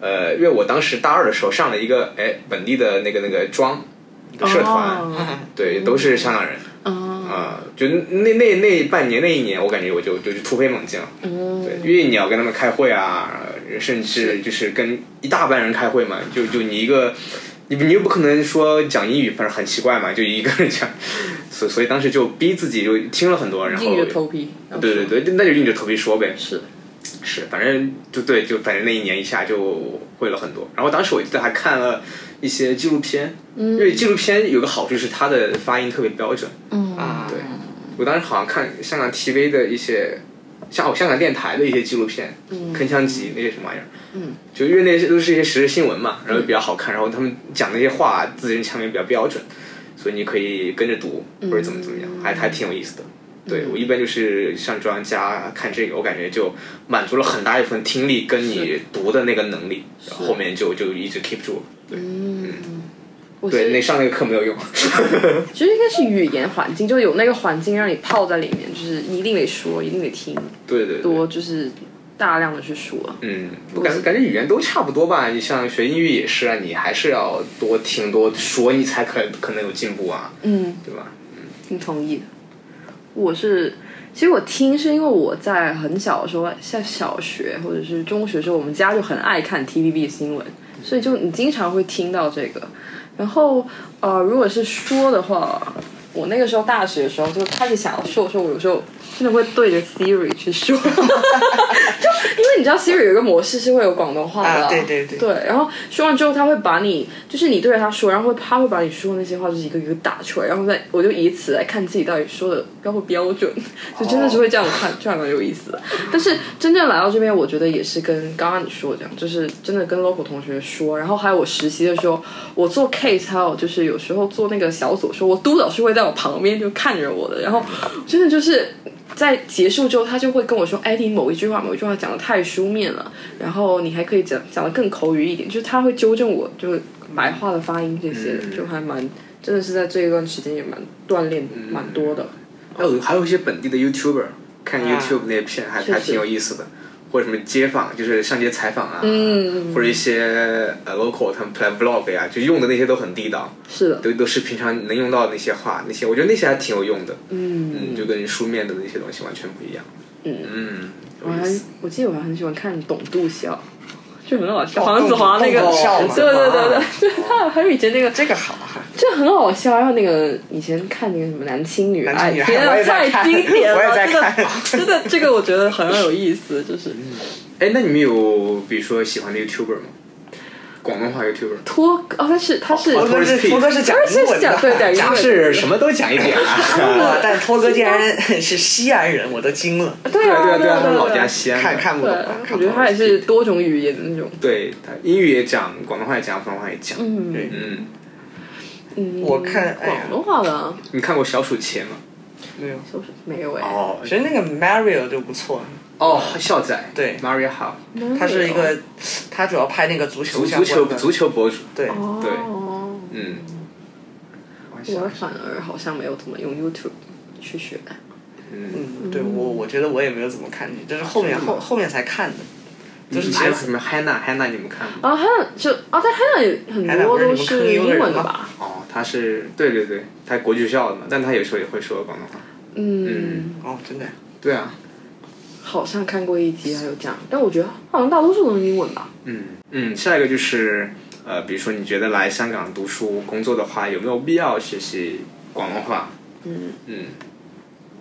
呃，因为我当时大二的时候上了一个哎本地的那个那个庄社团，哦对，都是香港人。哦，啊、就那那那半年那一年，我感觉我就就就突飞猛进了。嗯，对，因为你要跟他们开会啊，甚至就是跟一大班人开会嘛，就就你一个，你你又不可能说讲英语，反正很奇怪嘛，就一个人讲，所 所以当时就逼自己就听了很多，然后硬着头皮，对对对，那就硬着头皮说呗。是，是，反正就对，就反正那一年一下就会了很多。然后当时我记得还看了一些纪录片，因为纪录片有个好处是它的发音特别标准。嗯啊，对，我当时好像看香港 TV 的一些，像哦香港电台的一些纪录片，铿锵集那些什么玩意儿，嗯，就因为那些都是一些时事新闻嘛，然后比较好看，然后他们讲那些话字正腔圆比较标准，所以你可以跟着读或者怎么怎么样，还还挺有意思的。对我一般就是上专家看这个，我感觉就满足了很大一部分听力跟你读的那个能力，然后后面就就一直 keep 住了。对，对，我是那上那个课没有用。其实应该是语言环境，就有那个环境让你泡在里面，就是你一定得说，一定得听，对对对。多就是大量的去说。嗯，我感感觉语言都差不多吧。你像学英语也是啊，你还是要多听多说，你才可可能有进步啊，嗯，对吧？挺同意的。我是，其实我听是因为我在很小的时候，像小学或者是中学的时候，我们家就很爱看 TVB 新闻，所以就你经常会听到这个。然后呃，如果是说的话，我那个时候大学的时候就开始想要说说，我有时候真的会对着 Siri 去说，就因为你知道 Siri 有一个模式是会有广东话的、啊对对对对，然后说完之后，他会把你，就是你对着他说，然后会他会把你说的那些话就是一个一个打出来，然后再我就以此来看自己到底说的标不标准，就真的是会这样看，就还蛮有意思的。但是真正来到这边，我觉得也是跟刚刚你说的这样，就是真的跟 local 同学说，然后还有我实习的时候，我做 case，还有就是有时候做那个小组的时候，我督导是会在我旁边就看着我的，然后真的就是。在结束之后，他就会跟我说：“哎，你某一句话、某一句话讲的太书面了，然后你还可以讲讲的更口语一点。”就是他会纠正我，就是白话的发音这些的，就还蛮真的是在这一段时间也蛮锻炼蛮多的。还有还有一些本地的 YouTuber，看啊 YouTube 那些片还是还挺有意思的，或者什么街访，就是上街采访啊，嗯，或者一些呃 local 他们 play vlog 呀、就用的那些都很地道，是的，都都是平常能用到的那些话，那些我觉得那些还挺有用的，嗯，嗯，就跟书面的那些东西完全不一样，嗯。我还。我记得我还很喜欢看董度笑，就很好笑。哦黄子华那个，对对对对，就是他还有以前那个这个好啊，这很好笑，然后那个以前看那个什么男亲女爱，男亲女爱天啊，我也在太经典了，我也在真的真的这个我觉得很有意思，就是哎，那你们有比如说喜欢的 YouTuber 吗？广东话 YouTuber，托哦，他是他是托哥是托哥是讲英文讲对讲是什么都讲一点啊。哇！但托哥竟然是西安人，我都惊了，对啊对啊对啊，他老家西安。看看不懂我觉得他也是多种语言的那种，对他英语也讲，广东话也讲，普通话也讲。嗯对嗯，嗯，我看广东话的你看过小鼠钱吗？没有。小鼠没有哎？哦其实那个 Mario 就不错，哦，校仔。对，Mario 好，他是一个，他主要拍那个足球足球足球博主。对，对，嗯，我反而好像没有怎么用 YouTube 去学。嗯，对我我觉得我也没有怎么看，就是后面后后面才看的，就是其实还有什么 Hannah，Hannah 你们看吗？啊，还有就啊，但 Hannah 也很 Hannah 多都是英文的吧？哦，他是对对对，他国际学校的嘛，但他有时候也会说广东话。嗯，哦，真的，对啊，好像看过一集还有这样，但我觉得好像大多数都是英文吧。嗯嗯，下一个就是呃，比如说你觉得来香港读书工作的话，有没有必要学习广东话？嗯嗯，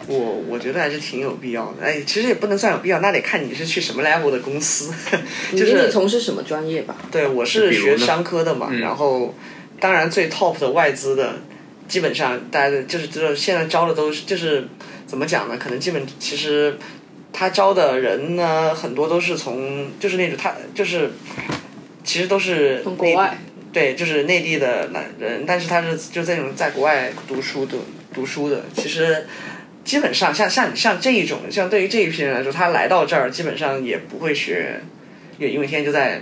我我觉得还是挺有必要的。哎，其实也不能算有必要，那得看你是去什么 level 的公司，就是你从事什么专业吧？对，我是学商科的嘛，嗯然后当然最 top 的外资的，基本上大家的就是知道现在招的都是就是怎么讲呢？可能基本其实他招的人呢，很多都是从就是那种他就是其实都是内从国外。对，就是内地的男人，但是他是就这种在国外读书的读书的，其实基本上像像像这一种，像对于这一批人来说，他来到这儿基本上也不会学也，因为现在就在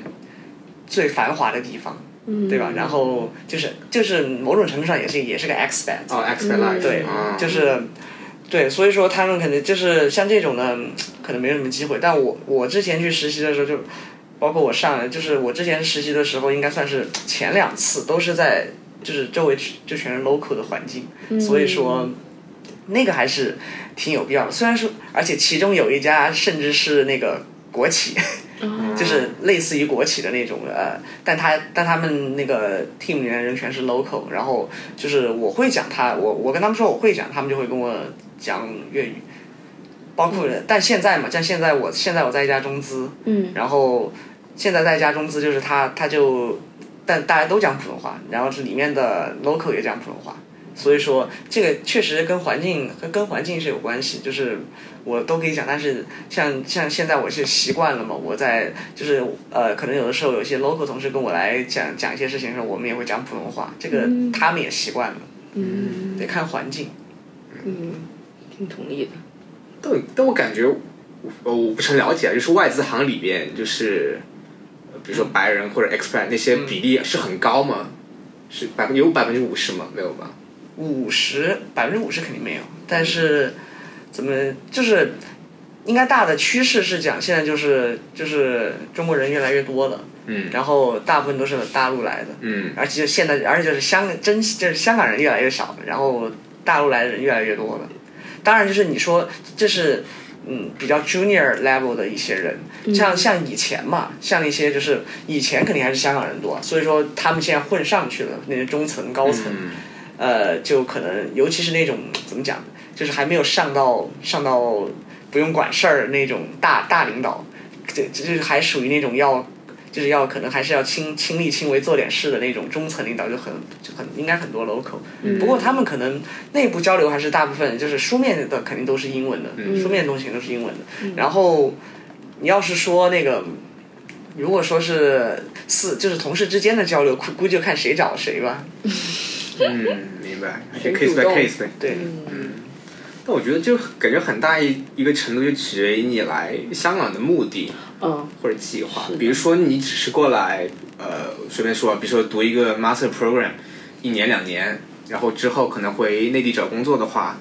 最繁华的地方，嗯。对吧？然后就是就是某种程度上也是也是个 expat，、哦 expat life 对，啊就是对，所以说他们可能就是像这种呢，可能没有什么机会。但我我之前去实习的时候就，包括我上，就是我之前实习的时候，应该算是前两次都是在就是周围就全是 local 的环境，所以说那个还是挺有必要的。虽然说，而且其中有一家甚至是那个国企。就是类似于国企的那种呃，但他但他们那个 team 里面人全是 local，然后就是我会讲他，我我跟他们说我会讲，他们就会跟我讲粤语，包括但现在嘛，像现在我现在我在一家中资，嗯，然后现在在一家中资，就是他他就但大家都讲普通话，然后是里面的 local 也讲普通话。所以说，这个确实跟环境跟跟环境是有关系，就是我都可以讲，但是像像现在我是习惯了嘛，我在就是呃，可能有的时候有一些 local 同事跟我来讲讲一些事情的时候，我们也会讲普通话，这个他们也习惯了，嗯得看环境。嗯，挺同意的。但但我感觉，我我不是很了解啊，就是外资行里边，就是呃比如说白人或者 expat 那些比例是很高吗？是百分有百分之五十吗？没有吧？五十百分之五十肯定没有，但是怎么就是应该大的趋势是讲现在就是就是中国人越来越多了，嗯然后大部分都是大陆来的，嗯而且现在而且就是香真就是香港人越来越少了，然后大陆来的人越来越多了。当然就是你说这是嗯比较 junior level 的一些人，像像以前嘛，像一些就是以前肯定还是香港人多，所以说他们现在混上去了，那些中层高层。嗯呃，就可能，尤其是那种怎么讲，就是还没有上到上到不用管事儿那种大大领导，这这就是还属于那种要。就是要可能还是要亲亲力亲为做点事的那种中层领导就很就很应该很多 local，、不过他们可能内部交流还是大部分就是书面的肯定都是英文的，书面的东西都是英文的。然后你要是说那个，如果说是四就是同事之间的交流，估估计就看谁找谁吧。嗯，明白，就 case by 动 case 呗。对，但我觉得就感觉很大一一个程度就取决于你来香港的目的嗯或者计划比如说你只是过来，呃，随便说，比如说读一个 master program，一年两年，然后之后可能回内地找工作的话，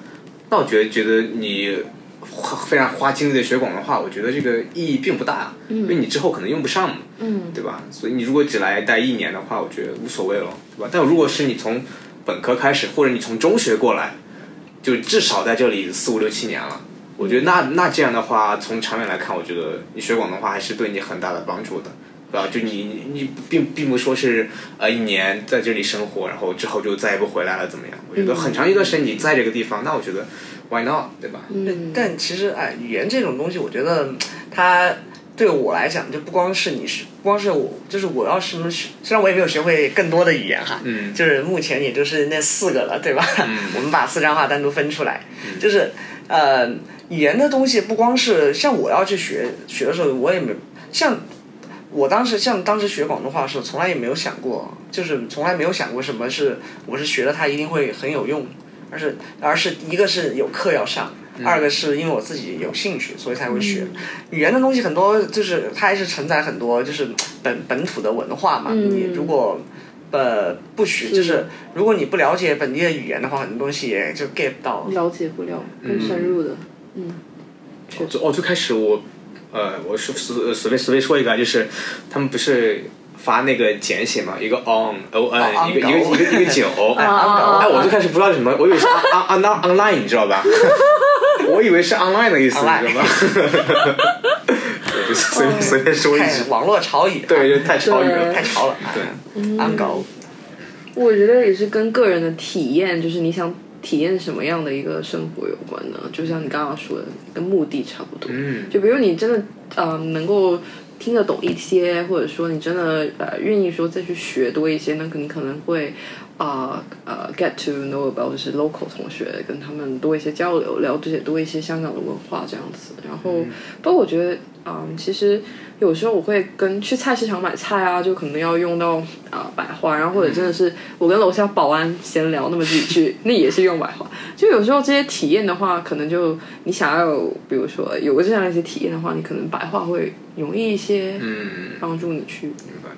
那我觉得觉得你花非常花精力的学广东话，我觉得这个意义并不大，嗯因为你之后可能用不上嘛。嗯对吧？所以你如果只来待一年的话，我觉得无所谓了，对吧？但如果是你从本科开始，或者你从中学过来，就至少在这里四五六七年了，我觉得那那这样的话，从长远来看，我觉得你学广东话还是对你很大的帮助的，对吧？就你你你并并不说是呃一年在这里生活，然后之后就再也不回来了怎么样？我觉得很长一段时间你在这个地方，那我觉得 why not，对吧？嗯，但其实哎，语言这种东西，我觉得嗯它对我来讲，就不光是你是，不光是我，就是我要什么学，虽然我也没有学会更多的语言哈，嗯就是目前也就是那四个了，对吧？嗯 我们把四川话单独分出来，就是呃，语言的东西不光是像我要去学学的时候，我也没像。我当时像当时学广东话的时候，从来也没有想过，就是从来没有想过什么是我是学了它一定会很有用，而是而是一个是有课要上，二个是因为我自己有兴趣，所以才会学。语言的东西很多，就是它还是承载很多就是本本土的文化嘛。嗯你如果呃不学，就是如果你不了解本地的语言的话，很多东西也就 get 不到。了解不了更深入的，嗯，哦，最开始我，呃，我是随随便随便说一个啊，就是他们不是发那个简写嘛，一个 on o n，、哦一个一个一个一个九，哎我最开始不知道是什么，我以为是 on on on online，你知道吧？我以为是 online 的意思，你知道吗？随便随便说一句，网络潮语，对，就太潮语了。太潮了。对，安狗，我觉得也是跟个人的体验，就是你想体验什么样的一个生活有关的。就像你刚刚说的，跟目的差不多。嗯，就比如你真的呃能够听得懂一些，或者说你真的呃愿意说再去学多一些，那肯定可能会啊呃 get to know about 就是 local 同学，跟他们多一些交流，了解多一些香港的文化这样子。然后包括我觉得嗯，其实有时候我会跟去菜市场买菜啊，就可能要用到啊、白话，然后或者真的是我跟楼下保安闲聊那么几句，那也是用白话。就有时候这些体验的话，可能就你想要有，比如说有个这样一些体验的话，你可能白话会容易一些，嗯，帮助你去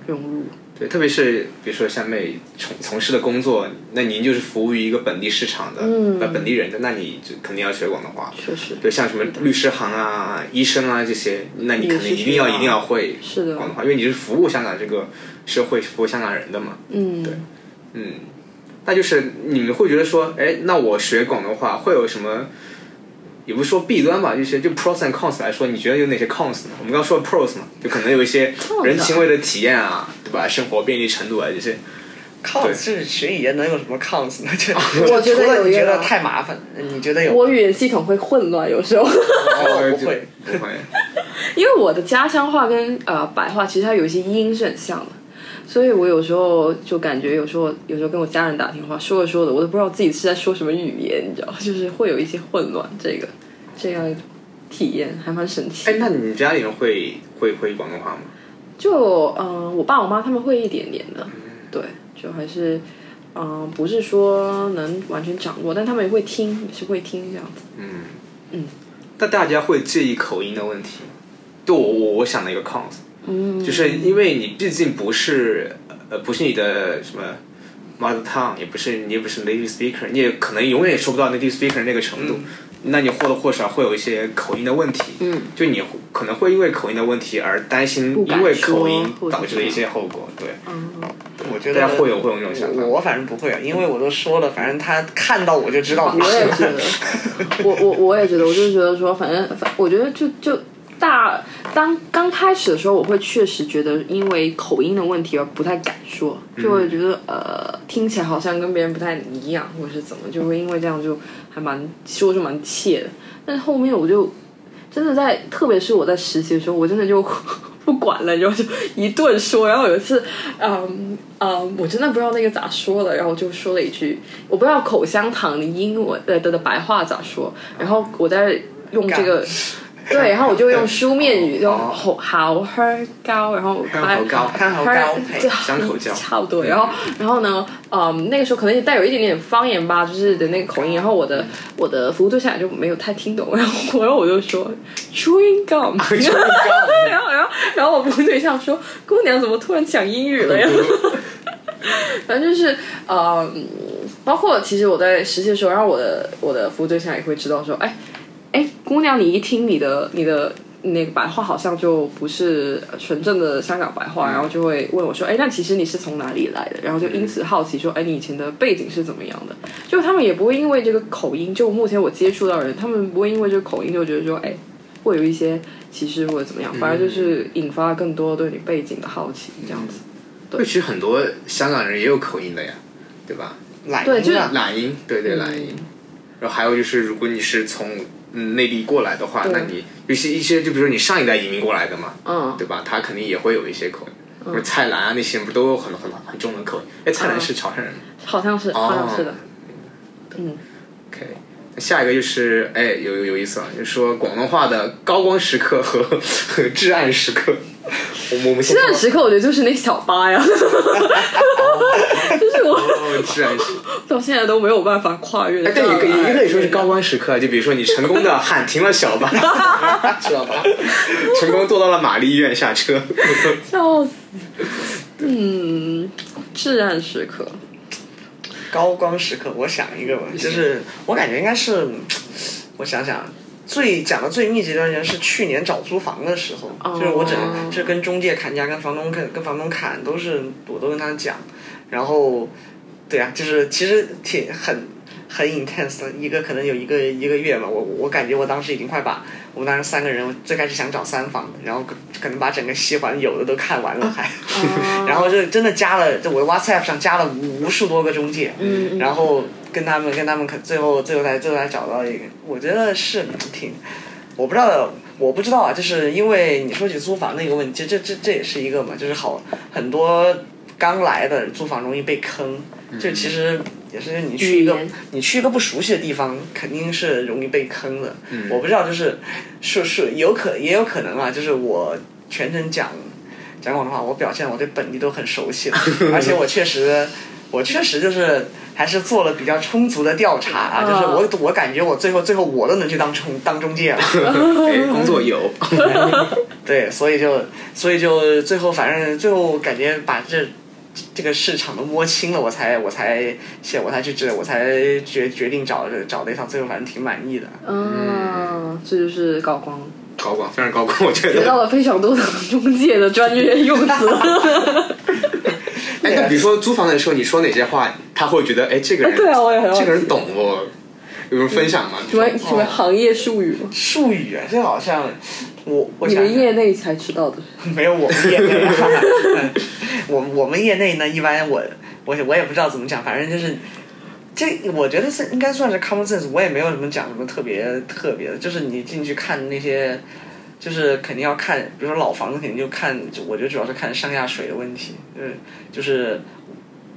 融入。对，特别是比如说像妹从从事的工作，那您就是服务于一个本地市场的，嗯呃本地人的，那你就肯定要学广东话。确实，对，像什么律师行啊、医生啊这些，那你肯定一定要一定要会是的广东话，因为你是服务香港这个社会、服务香港人的嘛。嗯，对嗯，那就是你们会觉得说，哎，那我学广东话会有什么？也不是说弊端吧，就是就 pros and cons 来说，你觉得有哪些 cons 呢？我们刚刚说 pros 嘛，就可能有一些人情味的体验啊，对吧？生活便利程度啊这些。cons 是学语言能有什么 cons 呢？就 我觉得除了有一个你觉得太麻烦，你觉得有？我语言系统会混乱，有时候，哦 不会，不会。因为我的家乡话跟呃白话其实它有一些音是很像的。所以我有时候就感觉，有时候有时候跟我家人打电话，说着说着，我都不知道自己是在说什么语言，你知道，就是会有一些混乱。这个这样体验还蛮神奇。哎，那你家里人会会会广东话吗？就嗯、呃我爸我妈他们会一点点的，对，就还是嗯、呃不是说能完全掌握，但他们也会听，也是会听这样子。嗯嗯。但大家会介意口音的问题吗？就我我我想了一个 cons，嗯，就是因为你毕竟不是呃不是你的什么 mother tongue，也不是你也不是 native speaker，你也可能永远也说不到 native speaker 那个程度。那你或多或少会有一些口音的问题，嗯，就你可能会因为口音的问题而担心因为口音导致的一些后果，对，嗯，我觉得大家会有会有那种想法。我我反正不会啊，因为我都说了，反正他看到我就知道你我也是。觉得，我我我也觉得，我就觉得说，反正反，我觉得就就大当刚开始的时候，我会确实觉得因为口音的问题而不太敢说，就会觉得、呃听起来好像跟别人不太一样，或者是怎么，就会因为这样就还蛮说就蛮怯的。但是后面我就真的在，特别是我在实习的时候，我真的就 不管了，然后就一顿说。然后有一次，嗯嗯，我真的不知道那个咋说了，然后我就说了一句，我不知道口香糖的英文呃的的白话咋说，然后我在用这个。对，然后我就用书面语，用好好喝高，然后香口膏香口膏嘿对香口胶差不多。然后，然后呢，嗯，那个时候可能也带有一点点方言吧，就是的那个口音。然后我的我的服务对象也就没有太听懂，然 后然后我就说 chewing gum，然后然后然后我服务对象说姑娘怎么突然讲英语了呀？反正就是嗯，包括其实我在实习的时候，然后我的我的服务对象也会知道说，哎哎，姑娘，你一听你的你的那个白话好像就不是纯正的香港白话，然后就会问我说，哎，那其实你是从哪里来的？然后就因此好奇说，哎，你以前的背景是怎么样的？就他们也不会因为这个口音，就目前我接触到的人，他们不会因为这个口音就觉得说，哎，会有一些歧视或者怎么样，反而就是引发更多对你背景的好奇，这样子。对，其实很多香港人也有口音的呀，对吧？懒对就是音啊懒音，对对懒音。然后还有就是，如果你是从嗯内地过来的话，那你有些一些，就比如说你上一代移民过来的嘛，嗯，对吧？他肯定也会有一些口音。比如蔡澜啊那些人不都有很很很重的口音？哎，蔡澜是潮汕人吗好像是，好像是的。嗯？OK，那下一个就是哎有有有意思了，就是说广东话的高光时刻和和 至暗时刻。我们我们先这段时刻，我觉得就是那小八呀，就是我哦，至暗时刻。到现在都没有办法跨越的哎，障碍。但也可以也可以说是高光时刻，就比如说你成功的喊停了小巴，知道吧？成功坐到了玛丽医院下车。笑死。嗯，至暗时刻，高光时刻，我想一个吧，就是我感觉应该是，我想想，最讲的最密集的一段时间是去年找租房的时候，哦。就是我整是跟中介砍价，跟房东跟跟房东砍，都是我都跟他讲，然后，对啊，就是其实挺很很 intense 的一个，可能有一个一个月吧，我我感觉我当时已经快把我们当时三个人，我最开始想找三房的，然后可可能把整个西环有的都看完了还。然后就真的加了，就我的 WhatsApp 上加了无数多个中介，嗯。然后跟他们跟他们可最后最后才最后才找到一个，我觉得是挺，我不知道我不知道啊，就是因为你说起租房那个问题，其实这这这也是一个嘛，就是好很多刚来的租房容易被坑，就其实也是你去一个你去一个不熟悉的地方，肯定是容易被坑的。我不知道，就是是是有可也有可能啊，就是我全程讲讲广东话，我表现我对本地都很熟悉了，而且我确实我确实就是还是做了比较充足的调查啊，就是我我感觉我最后最后我都能去当中当中介了。对，工作有 对，所以就所以就最后反正最后感觉把这这个市场都摸清了，我才我才写我才去这，我才决决定找找了一套，最后反正挺满意的。嗯，这就是高光，高光，非常高光，我觉得。学到了非常多的中介的专业用词。哎，那比如说租房的时候，你说哪些话，他会觉得哎，这个人，对啊我也很好这个人懂我，有人分享吗？什么什么行业术语吗？术语啊，这好像我我你想们业内才知道的。没有我们业内、啊，我我们业内呢，一般我我我也不知道怎么讲，反正就是这，我觉得是应该算是 common sense，我也没有什么讲什么特别特别的，就是你进去看那些，就是肯定要看，比如说老房子肯定就看，就我觉得主要是看上下水的问题，就是就是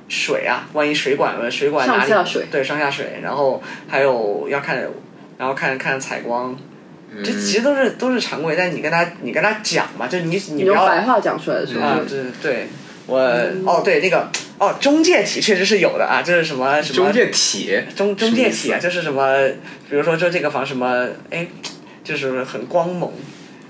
水啊，万一水管了水管哪里上下水。对上下水，然后还有要看，然后看看采光。这其实都是都是常规，但你跟他你跟他讲嘛，就你你你不要白话讲出来的时候，啊，对对，我哦对那个哦中介体确实是有的啊，就是什么什么中介体，中中介体啊，就是什么，比如说就这个房什么哎，就是很光猛，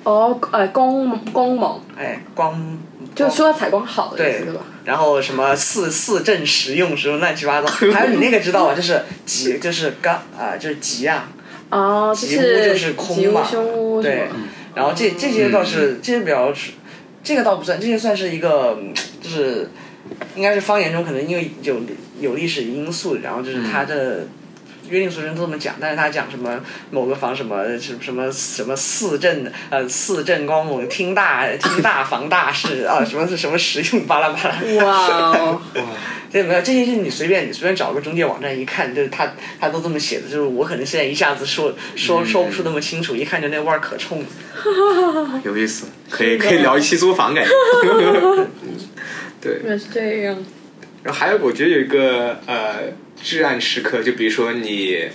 哦，呃，光光猛，哎光，就光。说采光好的意对思，对吧？然后什么四四正实用什么乱七八糟，还有你那个知道吧？就是吉就是刚啊、就是吉啊，哦，就吉屋就是空吉屋嘛凶屋，对是吗，然后这这些倒是、这些比较，这个倒不算，这些算是一个嗯就是应该是方言中可能因为有有历史因素，然后就是它的约定俗成都这么讲，但是他讲什么某个房什么什么什么什么四正呃四正光猛听大听大房大事啊什么是什么实用巴拉巴拉。哇哦，对，没有这些是你随便你随便找个中介网站一看，就是他他都这么写的，就是我可能现在一下子说说说不出那么清楚，一看就那味儿可冲了。有意思，可以可以聊一期租房感觉。对，原来是这样。然后还有，我觉得有一个呃至暗时刻，就比如说你，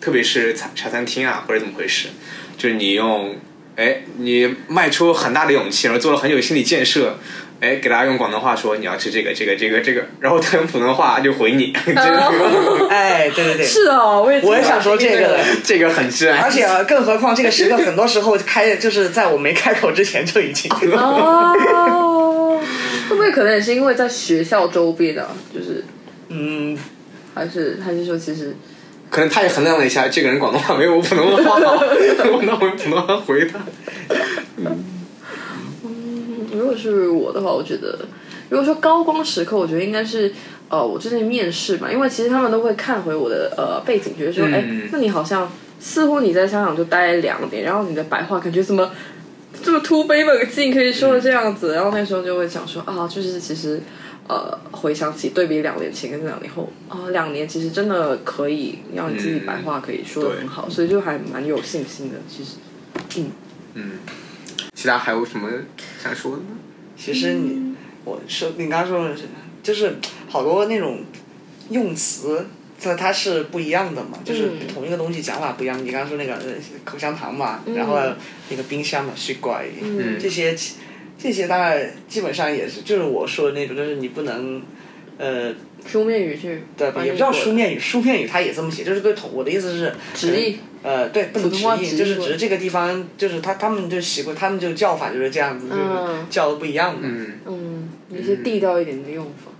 特别是茶茶餐厅啊，或者怎么回事，就是你用，哎，你迈出很大的勇气，然后做了很久心理建设，哎，给大家用广东话说你要吃这个这个这个这个，然后他用普通话就回你，这个哎，对对对，是哦，我也我也想说这个。这个很至暗，而且啊更何况这个时刻很多时候开就是在我没开口之前就已经。哦，会不会可能也是因为在学校周边啊？就是嗯，还是还是说其实可能他也衡量了一下，这个人广东话没有我普通话好，那 我用普通话回他。嗯如果是我的话，我觉得，如果说高光时刻，我觉得应该是，呃，我之前面试嘛，因为其实他们都会看回我的呃背景，觉得说，哎、那你好像似乎你在香港就待了两年，然后你的白话感觉怎么这么突飞猛进，可以说的这样子，然后那时候就会想说啊，就是其实。呃，回想起对比两年前跟两年后啊、两年其实真的可以让你自己白话可以说的很好，所以就还蛮有信心的。其实，嗯嗯，其他还有什么想说的吗？其实你我说你刚刚说的是，就是好多那种用词。它它是不一样的嘛，就是嗯同一个东西讲法不一样。你刚刚说那个呃口香糖嘛，嗯然后那个冰箱嘛，水怪，嗯这些其这些当然基本上也是，就是我说的那种，就是你不能，呃，书面语去对，也不叫书面语，书面语它也这么写，就是对同我的意思是直译，呃，对，不能普通话直译，就是只是这个地方，就是他他们就习惯，他们就叫法就是这样子，就是嗯叫的不一样的。嗯，嗯，一些地道一点的用法，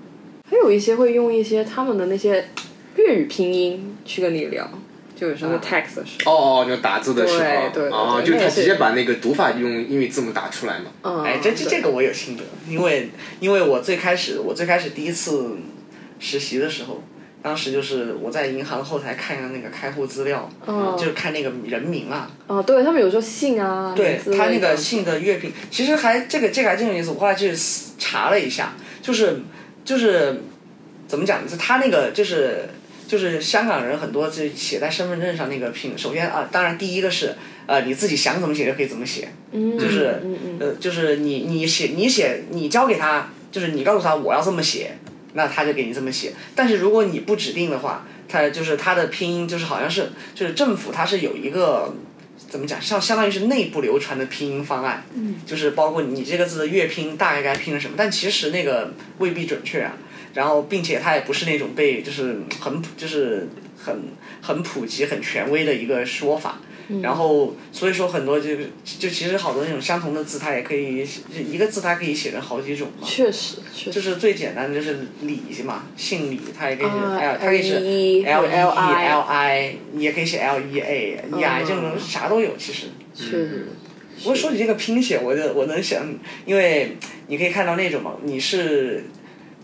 还有一些会用一些他们的那些粤语拼音去跟你聊，就有时候在 text 的时候，哦哦，就打字的时候，对对对哦，就他直接把那个读法用英语字母打出来嘛。嗯，哎，这这这个我有心得，因为因为我最开始我最开始第一次实习的时候，当时就是我在银行后台看那个开户资料，嗯就是看那个人名啊，哦，对他们有时候姓啊，对他那个姓的月拼，其实还这个这个还真有意思。我后来去查了一下，就是就是怎么讲呢？就他那个就是就是香港人很多就写在身份证上那个拼，首先啊，当然第一个是呃你自己想怎么写就可以怎么写，嗯，就是嗯嗯呃就是你你写你写你交给他，就是你告诉他我要这么写，那他就给你这么写。但是如果你不指定的话，他就是他的拼音就是好像是就是政府它是有一个。怎么讲？像相当于是内部流传的拼音方案，嗯，就是包括你这个字的乐拼大概该拼成什么，但其实那个未必准确啊。然后，并且它也不是那种被就是很普就是很很普及、很权威的一个说法。然后，所以说很多就就其实好多那种相同的字，它也可以就一个字，它可以写成好几种嘛。确实确实，就是最简单的就是李嘛，姓李，它也可以是啊 L，它可以是 L E L I 你也可以写 L E A E I 这种啥都有其实。确实，不过说起这个拼写，我就我能想，因为你可以看到那种嘛，你是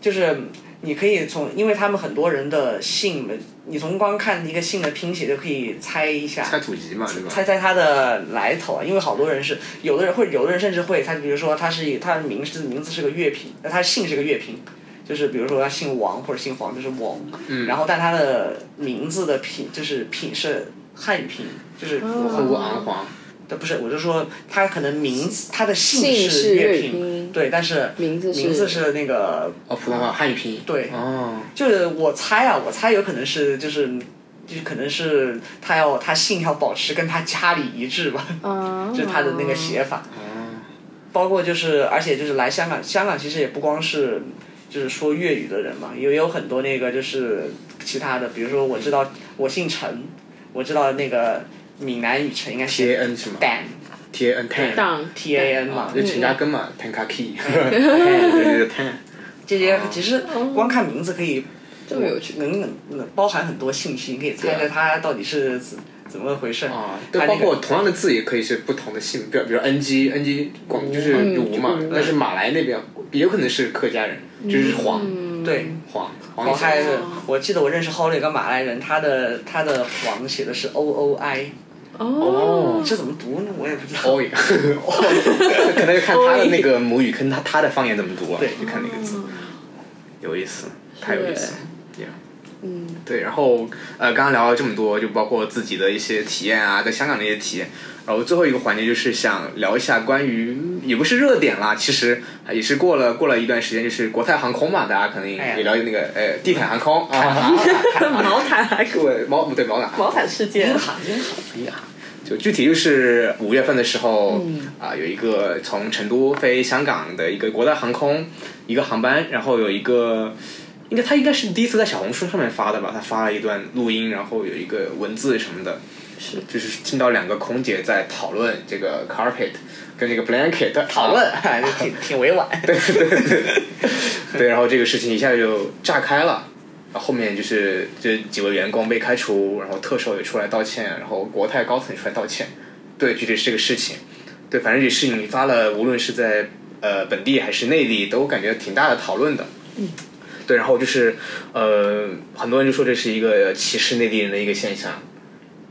就是你可以从，因为他们很多人的姓，你从光看一个姓的拼写就可以猜一下，猜祖籍嘛，对吧？猜猜他的来头啊，因为好多人是，有的人会，有的人甚至会，他比如说他是他的名字名字是个乐拼，那他姓是个乐拼，就是比如说他姓王或者姓黄就是王，嗯。然后但他的名字的品就是品是汉语拼，就是哦。吴昂黄，对，不是，我就说他可能名字他的姓姓是乐粤拼对，但是名字是名字是那个，哦，普通话汉语拼音。对哦，就是我猜啊，我猜有可能是就是。就是可能是他要他姓要保持跟他家里一致吧，啊，就是他的那个写法。哦，包括就是，而且就是来香港，香港其实也不光是就是说粤语的人嘛，也有很多那个就是其他的，比如说我知道我姓陈，我知道那个闽南语陈应该是 T A N 是吗？Dan？T A N Tan，当。T A N 嘛，就陈家根嘛，Tan Ka Ki，对对对，Tan。这些其实光看名字可以这么有趣，能能能包含很多信息，你可以猜猜他到底是怎么回事？啊，包括同样的字也可以是不同的姓，比如比如 NG NG 广就是嗯吴嘛，嗯但是马来那边也有可能是客家人，就是黄。对。黄黄黄还我记得我认识 Holly 有个马来人，他的他的黄写的是 O O I，哦，这怎么读呢？我也不知道。哦，可能就看他的那个母语，跟他他的方言怎么读啊，对。就看那个字，有意思，太有意思。了。Yeah 嗯，对，然后呃，刚刚聊了这么多，就包括自己的一些体验啊，在香港的一些体验。然后最后一个环节就是想聊一下关于，也不是热点啦，其实也是过了过了一段时间，就是国泰航空嘛，大家可能也了解那个呃地毯航空啊，毛毯还各位毛不对毛毯毛毯事件银，行银行哎呀，就具体就是五月份的时候，啊、有一个从成都飞香港的一个国泰航空一个航班，然后有一个，应该他应该是第一次在小红书上面发的吧，他发了一段录音，然后有一个文字什么的，是就是听到两个空姐在讨论这个 carpet 跟这个 blanket 讨论，哎，就挺 挺委婉。对对，然后这个事情一下就炸开了。然后后面就是这几位员工被开除，然后特首也出来道歉，然后国泰高层也出来道歉。对，具体是这个事情。对，反正这事情引发了无论是在呃本地还是内地，都感觉挺大的讨论的。嗯。对，然后就是呃，很多人就说这是一个歧视内地人的一个现象。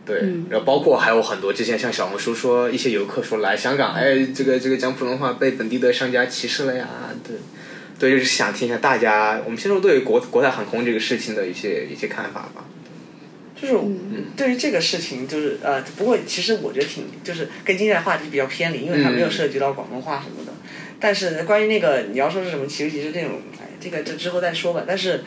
对，然后包括还有很多之前像小红书说一些游客说来香港，哎，这个这个讲普通话被本地的商家歧视了呀，对，对，就是想听一下大家，我们先说对国国泰航空这个事情的一些一些看法吧。就是对于这个事情，就是呃，不过其实我觉得挺，就是跟今天的话题比较偏离，因为它没有涉及到广东话什么的。但是关于那个你要说是什么歧视歧视这种，哎，这个这之后再说吧。但是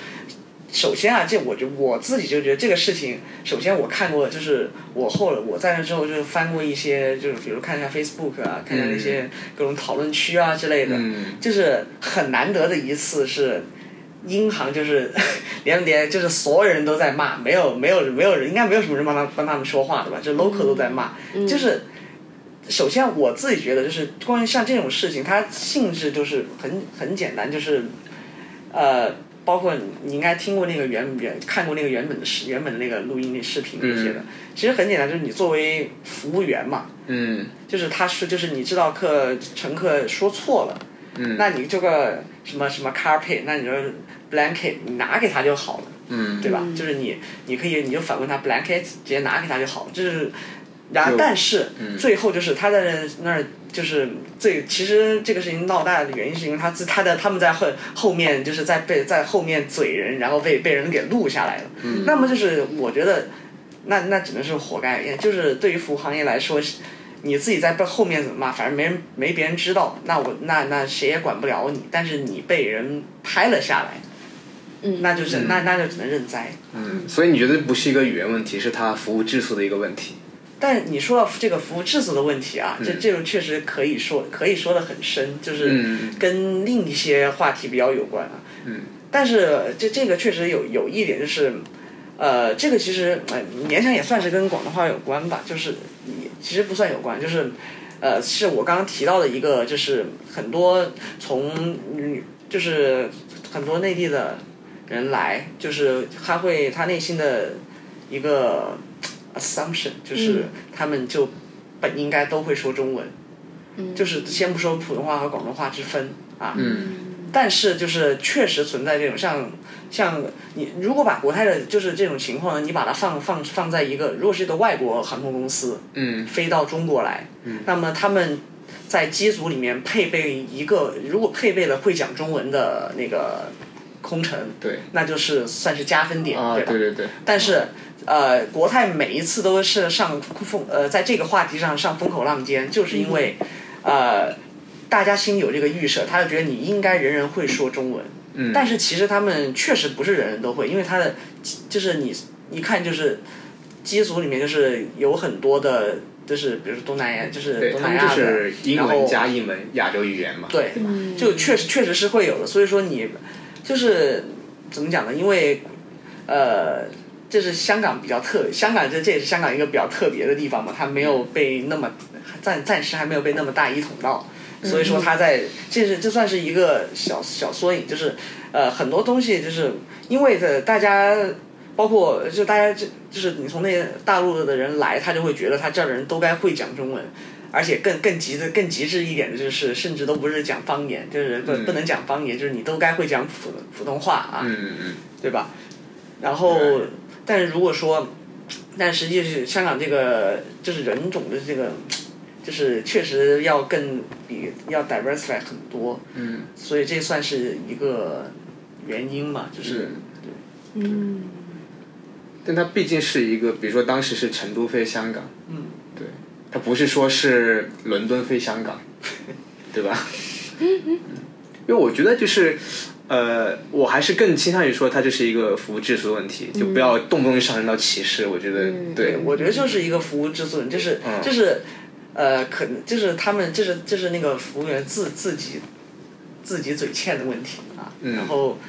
首先啊，这我就我自己就觉得这个事情，首先我看过，就是我后来我在那之后就是翻过一些，就是比如看一下 Facebook 啊，看一下那些各种讨论区啊之类的，嗯就是很难得的一次是。英航就是 连连就是所有人都在骂，没有没有没有人应该没有什么人帮他帮他们说话的吧？就 local 都在骂，就是首先我自己觉得就是关于像这种事情，它性质就是很很简单，就是呃，包括你你应该听过那个原原看过那个原本的视原本的那个录音那视频那些的，其实很简单，就是你作为服务员嘛，嗯。就是他是就是你知道客乘客说错了，嗯。那你这个什么什么 carpet，那你说 blanket，你拿给他就好了，嗯。对吧？就是你你可以你就反问他 blanket，直接拿给他就好了，就是，然后但是、嗯最后就是他在那儿就是最其实这个事情闹大的原因是因为他自他的他们在后后面就是在被在后面嘴人，然后被被人给录下来了。嗯那么就是我觉得，那那只能是活该，也就是对于服务行业来说。你自己在背后面怎么骂，反正没人没别人知道，那我那那谁也管不了你。但是你被人拍了下来，嗯那就是、那那就只能认栽。嗯，所以你觉得不是一个语言问题，是他服务质素的一个问题？但你说到这个服务质素的问题啊，这这个确实可以说可以说的很深，就是嗯跟另一些话题比较有关啊。嗯。但是这这个确实有有一点就是，呃，这个其实呃勉强也算是跟广东话有关吧，就是也其实不算有关，就是呃是我刚刚提到的一个，就是很多从嗯就是很多内地的人来，就是他会他内心的一个 assumption 就是他们就本应该都会说中文，就是先不说普通话和广东话之分啊，嗯。但是就是确实存在这种像像你如果把国泰的就是这种情况呢，你把它放放放在一个如果是一个外国航空公司嗯。飞到中国来，那么他们在机组里面配备一个如果配备了会讲中文的那个空乘，对那就是算是加分点，啊，对吧？对对对，但是呃，国泰每一次都是上风呃，在这个话题上上风口浪尖，就是因为、呃，大家心里有这个预设，他就觉得你应该人人会说中文。嗯但是其实他们确实不是人人都会，因为他的就是你一看就是机组里面就是有很多的，就是比如说东南亚，就是东南亚的，是英文加一门亚洲语言嘛。对，就确实确实是会有的。所以说你就是怎么讲呢？因为呃，这是香港比较特，香港这这也是香港一个比较特别的地方嘛，它没有被那么暂暂时还没有被那么大一统到。所以说它在这是这算是一个小小缩影，就是呃很多东西就是因为的大家包括就大家就就是你从那大陆的人来，他就会觉得他这儿的人都该会讲中文，而且更更极的更极致一点的就是，甚至都不是讲方言，就是不、不能讲方言，就是你都该会讲普普通话啊。嗯嗯对吧？然后，但是如果说，但实际是香港这个就是人种的这个，就是确实要更比要 diversify 很多，嗯所以这算是一个原因嘛，就是嗯，但它毕竟是一个，比如说当时是成都飞香港，嗯，对，它不是说是伦敦飞香港，对吧？因为我觉得就是，呃，我还是更倾向于说它就是一个服务质素的问题，就不要动不动就上升到歧视。我觉得，对，我觉得就是一个服务质素，就是、嗯就是，呃，可能就是他们就是就是那个服务员自自己自己嘴欠的问题啊，嗯然后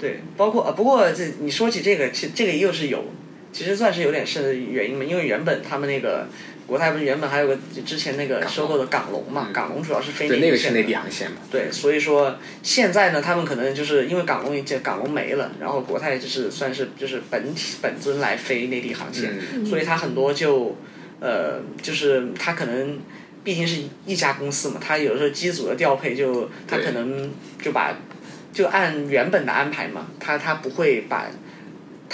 对，包括啊，不过这你说起这个，其实这个又是有，其实算是有点是原因嘛，因为原本他们那个国泰不是原本还有个之前那个收购的港龙嘛，港龙主要是飞对，内地线的。那个是内地航线嘛。对，所以说现在呢，他们可能就是因为港龙这港龙没了，然后国泰就是算是就是本体本尊来飞内地航线，所以它很多就呃就是它可能毕竟是一家公司嘛，它有时候机组的调配就它可能就把就按原本的安排嘛，它它不会把。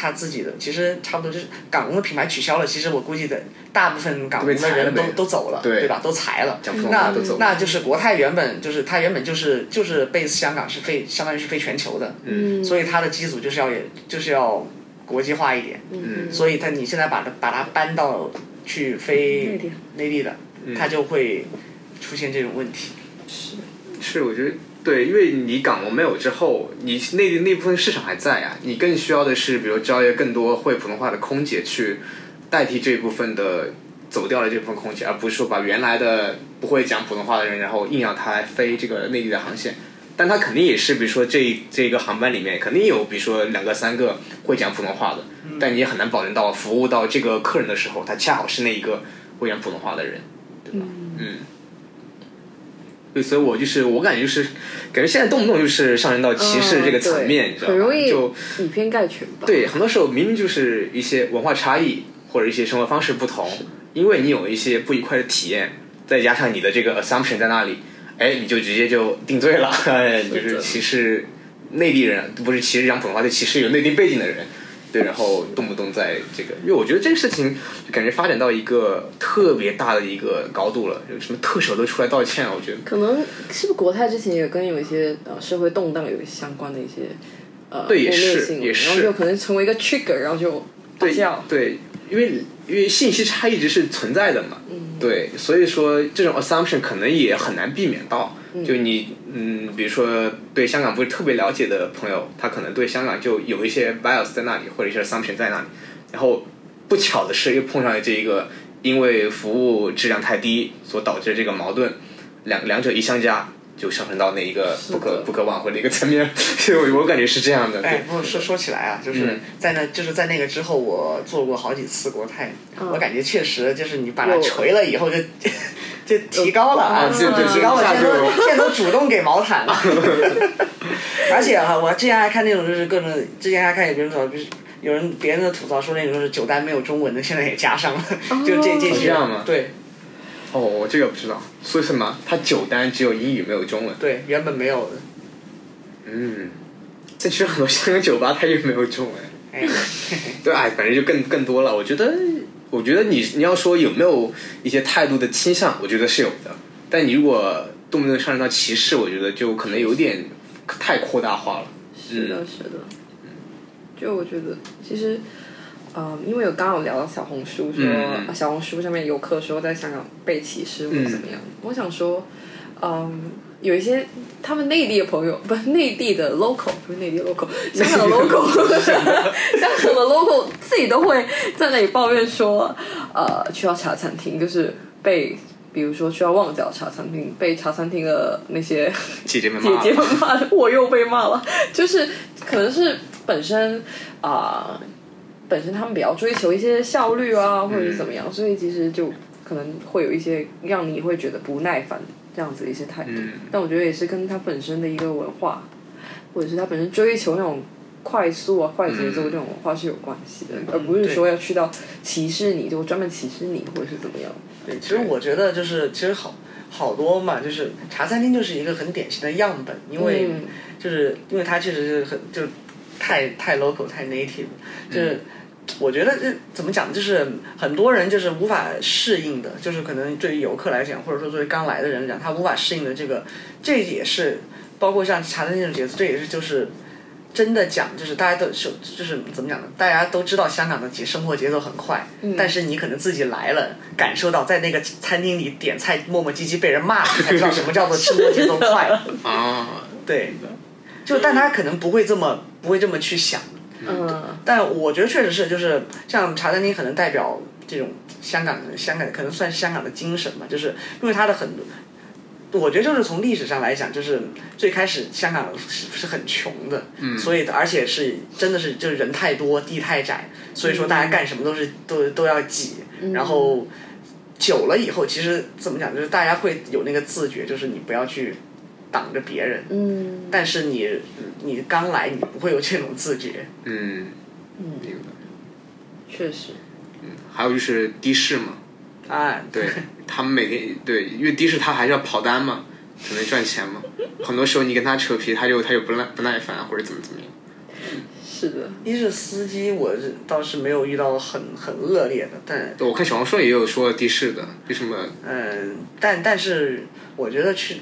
他自己的其实差不多就是港龙的品牌取消了，其实我估计的大部分港龙的人都都走了，对。吧？都裁了。那那就是国泰原本就是它原本就是就是 base 香港是飞，相当于是飞全球的，嗯。所以它的机组就是要也就是要国际化一点，嗯。所以它你现在把它把它搬到去飞内地。内地的，它就会出现这种问题。是是，我觉得对，因为你港龙没有之后，你内地那部分市场还在啊，你更需要的是，比如招一个更多会普通话的空姐去代替这一部分的走掉了这部分空姐，而不是说把原来的不会讲普通话的人，然后硬要他来飞这个内地的航线。但他肯定也是，比如说这这个航班里面肯定有，比如说两个三个会讲普通话的，但你也很难保证到服务到这个客人的时候，他恰好是那一个会讲普通话的人，对吧？嗯。对，所以我就是我感觉就是感觉现在动不动就是上升到歧视这个层面，嗯你知道吗？很容易就以偏概全吧。对，很多时候明明就是一些文化差异或者一些生活方式不同，因为你有一些不愉快的体验，再加上你的这个 assumption 在那里，哎，你就直接就定罪了，哎，就是歧视内地人，不是歧视讲普通话，就歧视有内地背景的人。对，然后动不动在这个，因为我觉得这个事情就感觉发展到一个特别大的一个高度了，有什么特首都出来道歉了，我觉得。可能是不是国泰之前也跟有一些呃社会动荡有相关的一些呃对也是也新闻然后是就可能成为一个 trigger，然后就发对酵。对，因为因为信息差一直是存在的嘛，对，所以说这种 assumption 可能也很难避免到。就你嗯，比如说对香港不是特别了解的朋友，他可能对香港就有一些 bias 在那里，或者一些 assumption 在那里，然后不巧的是又碰上了这一个因为服务质量太低所导致的这个矛盾，两两者一相加。就上升到那一个不可不可挽回的一个层面，所以我我感觉是这样的。对。哎，不过说说起来啊，就是嗯。在那就是在那个之后，我做过好几次国泰，我感觉确实就是你把它锤了以后就 就提高了啊，对对提高了，现在都现在都主动给毛毯了。而且啊，我之前还看那种就是各种，之前还看有别人说，就是有人别人的吐槽说那种就是酒单没有中文的，现在也加上了，就这这些这样吗？对哦，我这个不知道，说什么？它九单只有英语没有中文。对，原本没有的。嗯，但其实很多香港酒吧它也没有中文。哎，对，哎，反正就更更多了。我觉得，我觉得你你要说有没有一些态度的倾向，我觉得是有的。但你如果动不动上升到歧视，我觉得就可能有点太扩大化了。是的，是的。嗯就我觉得，其实，嗯，因为有刚刚有聊到小红书说，嗯啊小红书上面游客说在香港被歧视或者怎么样，我想说，嗯，有一些他们内地的朋友，不是内地的 local，不是内地 local，香港的 local，香港的 local 自己都会在那里抱怨说，呃，去到茶餐厅就是被。比如说去到旺角茶餐厅，被茶餐厅的那些姐姐们姐骂了姐们骂，我又被骂了。就是可能是本身啊、本身他们比较追求一些效率啊，或者是怎么样，所以其实就可能会有一些让你会觉得不耐烦这样子的一些态度。嗯但我觉得也是跟他本身的一个文化，或者是他本身追求那种快速啊、快节奏这种文化是有关系的，而不是说要去到歧视你，就专门歧视你或者是怎么样。对，其实我觉得就是其实好好多嘛，就是茶餐厅就是一个很典型的样本，因为嗯就是因为它确实是很就是太太 local 太 native，就是。嗯我觉得这怎么讲，就是很多人就是无法适应的，就是可能对于游客来讲，或者说作为刚来的人来讲，他无法适应的这个，这也是包括像茶餐厅这种节奏，这也是就是真的讲，就是大家都是就是怎么讲呢？大家都知道香港的节生活节奏很快，但是你可能自己来了，感受到在那个餐厅里点菜磨磨唧唧被人骂，你才知道什么叫做生活节奏快。啊，对，就但他可能不会这么不会这么去想。嗯，但我觉得确实是，就是像茶餐厅可能代表这种香港的香港可能算是香港的精神嘛，就是因为它的很多，我觉得就是从历史上来讲，就是最开始香港是是很穷的，嗯，所以而且是真的是就是人太多地太窄，所以说大家干什么都是都都要挤，然后久了以后，其实怎么讲，就是大家会有那个自觉，就是你不要去挡着别人，嗯，但是你你刚来，你不会有这种自觉。嗯，明白。确实，还有就是的士嘛，啊，对他们每天对，因为的士他还是要跑单嘛，才能赚钱嘛。很多时候你跟他扯皮，他就他就不耐不耐烦或者怎么怎么样。是的，一是司机，我是倒是没有遇到很很恶劣的，但我看小红书也有说的士的，为什么？嗯，但但是我觉得去，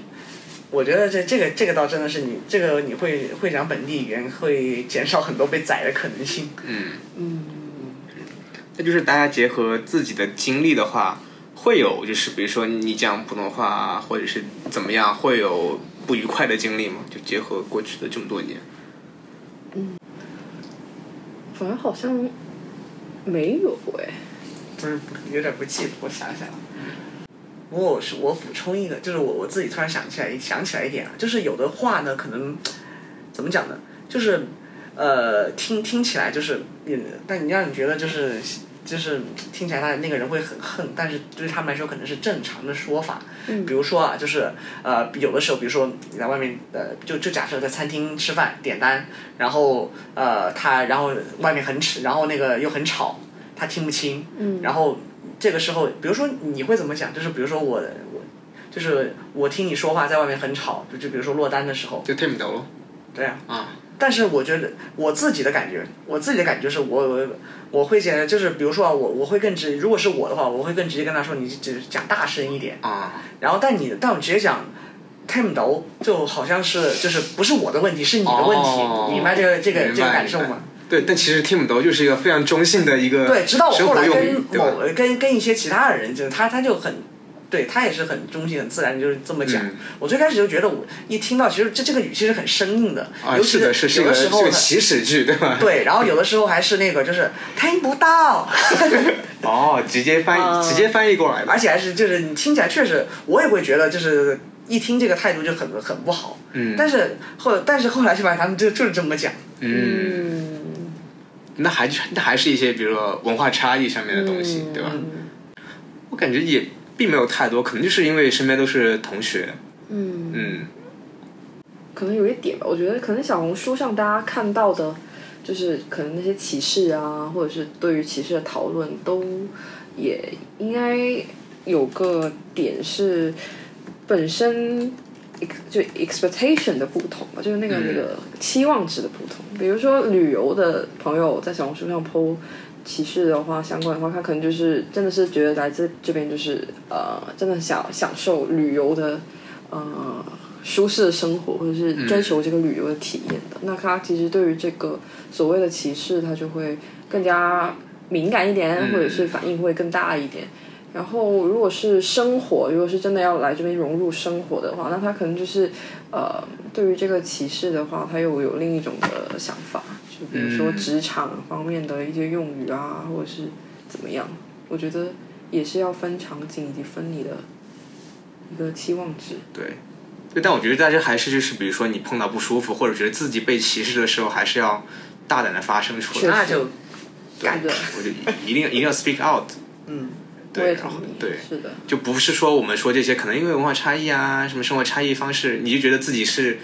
我觉得这这个这个倒真的是你这个你会会讲本地语言，会减少很多被宰的可能性。嗯，嗯，那就是大家结合自己的经历的话，会有就是比如说你讲普通话啊或者是怎么样，会有不愉快的经历吗？就结合过去的这么多年。反正好像没有哎、不是有点不记得，我想想。不过我是我补充一个，就是我我自己突然想起来想起来一点啊，就是有的话呢，可能怎么讲呢？就是呃，听听起来就是，嗯，但你让你觉得就是就是听起来他那个人会很恨，但是对他们来说可能是正常的说法。嗯比如说啊，就是呃，有的时候，比如说你在外面呃，就就假设在餐厅吃饭点单，然后呃他然后外面很吵，然后那个又很吵，他听不清，嗯然后这个时候，比如说你会怎么讲？就是比如说我我就是我听你说话在外面很吵，就就比如说落单的时候，就听唔到咯。对啊，啊，但是我觉得我自己的感觉，我自己的感觉是我我我会觉得就是比如说啊我我会更直，如果是我的话，我会更直接跟他说你只讲大声一点，啊，然后但你但我直接讲。听不到，就好像是就是不是我的问题，是你的问题，哦你明白这个这个这个感受吗？对，但其实听不懂就是一个非常中性的一个对，直到我生后来跟？某跟跟一些其他的人，就是他他就很，对他也是很中性、很自然，就是这么讲。嗯我最开始就觉得，我一听到其实这这个语气是很生硬的，啊，尤其是的，是是有的时候起始句，对吧？对，然后有的时候还是那个就是听不到，哦，直接翻啊译，直接翻译过来的。而且还是就是你听起来确实，我也会觉得就是一听这个态度就很很不好。嗯但是后但是后来就发现他们就就是这么讲。嗯，嗯，那还那还是一些比如说文化差异上面的东西，嗯。对吧？我感觉也并没有太多，可能就是因为身边都是同学，嗯，嗯，可能有一点吧，我觉得可能小红书上大家看到的，就是可能那些歧视啊，或者是对于歧视的讨论，都也应该有个点是本身就 expectation 的不同吧，就是那个、嗯那个期望值的不同。比如说旅游的朋友在小红书上 PO 歧视的话，相关的话，他可能就是真的是觉得来自这边就是呃，真的想享受旅游的呃舒适的生活，或者是追求这个旅游的体验的。那他其实对于这个所谓的歧视，他就会更加敏感一点，嗯或者是反应会更大一点。然后，如果是生活，如果是真的要来这边融入生活的话，那他可能就是呃，对于这个歧视的话，他又有另一种的想法，就比如说嗯职场方面的一些用语啊，或者是怎么样，我觉得也是要分场景以及分你的一个期望值。对。对，但我觉得大家还是就是，比如说你碰到不舒服，或者觉得自己被歧视的时候，还是要大胆的发声出来。那就对的，我就一定一定要 speak out。嗯，对，然后。对，是的，就不是说我们说这些可能因为文化差异啊，什么生活差异方式，你就觉得自己是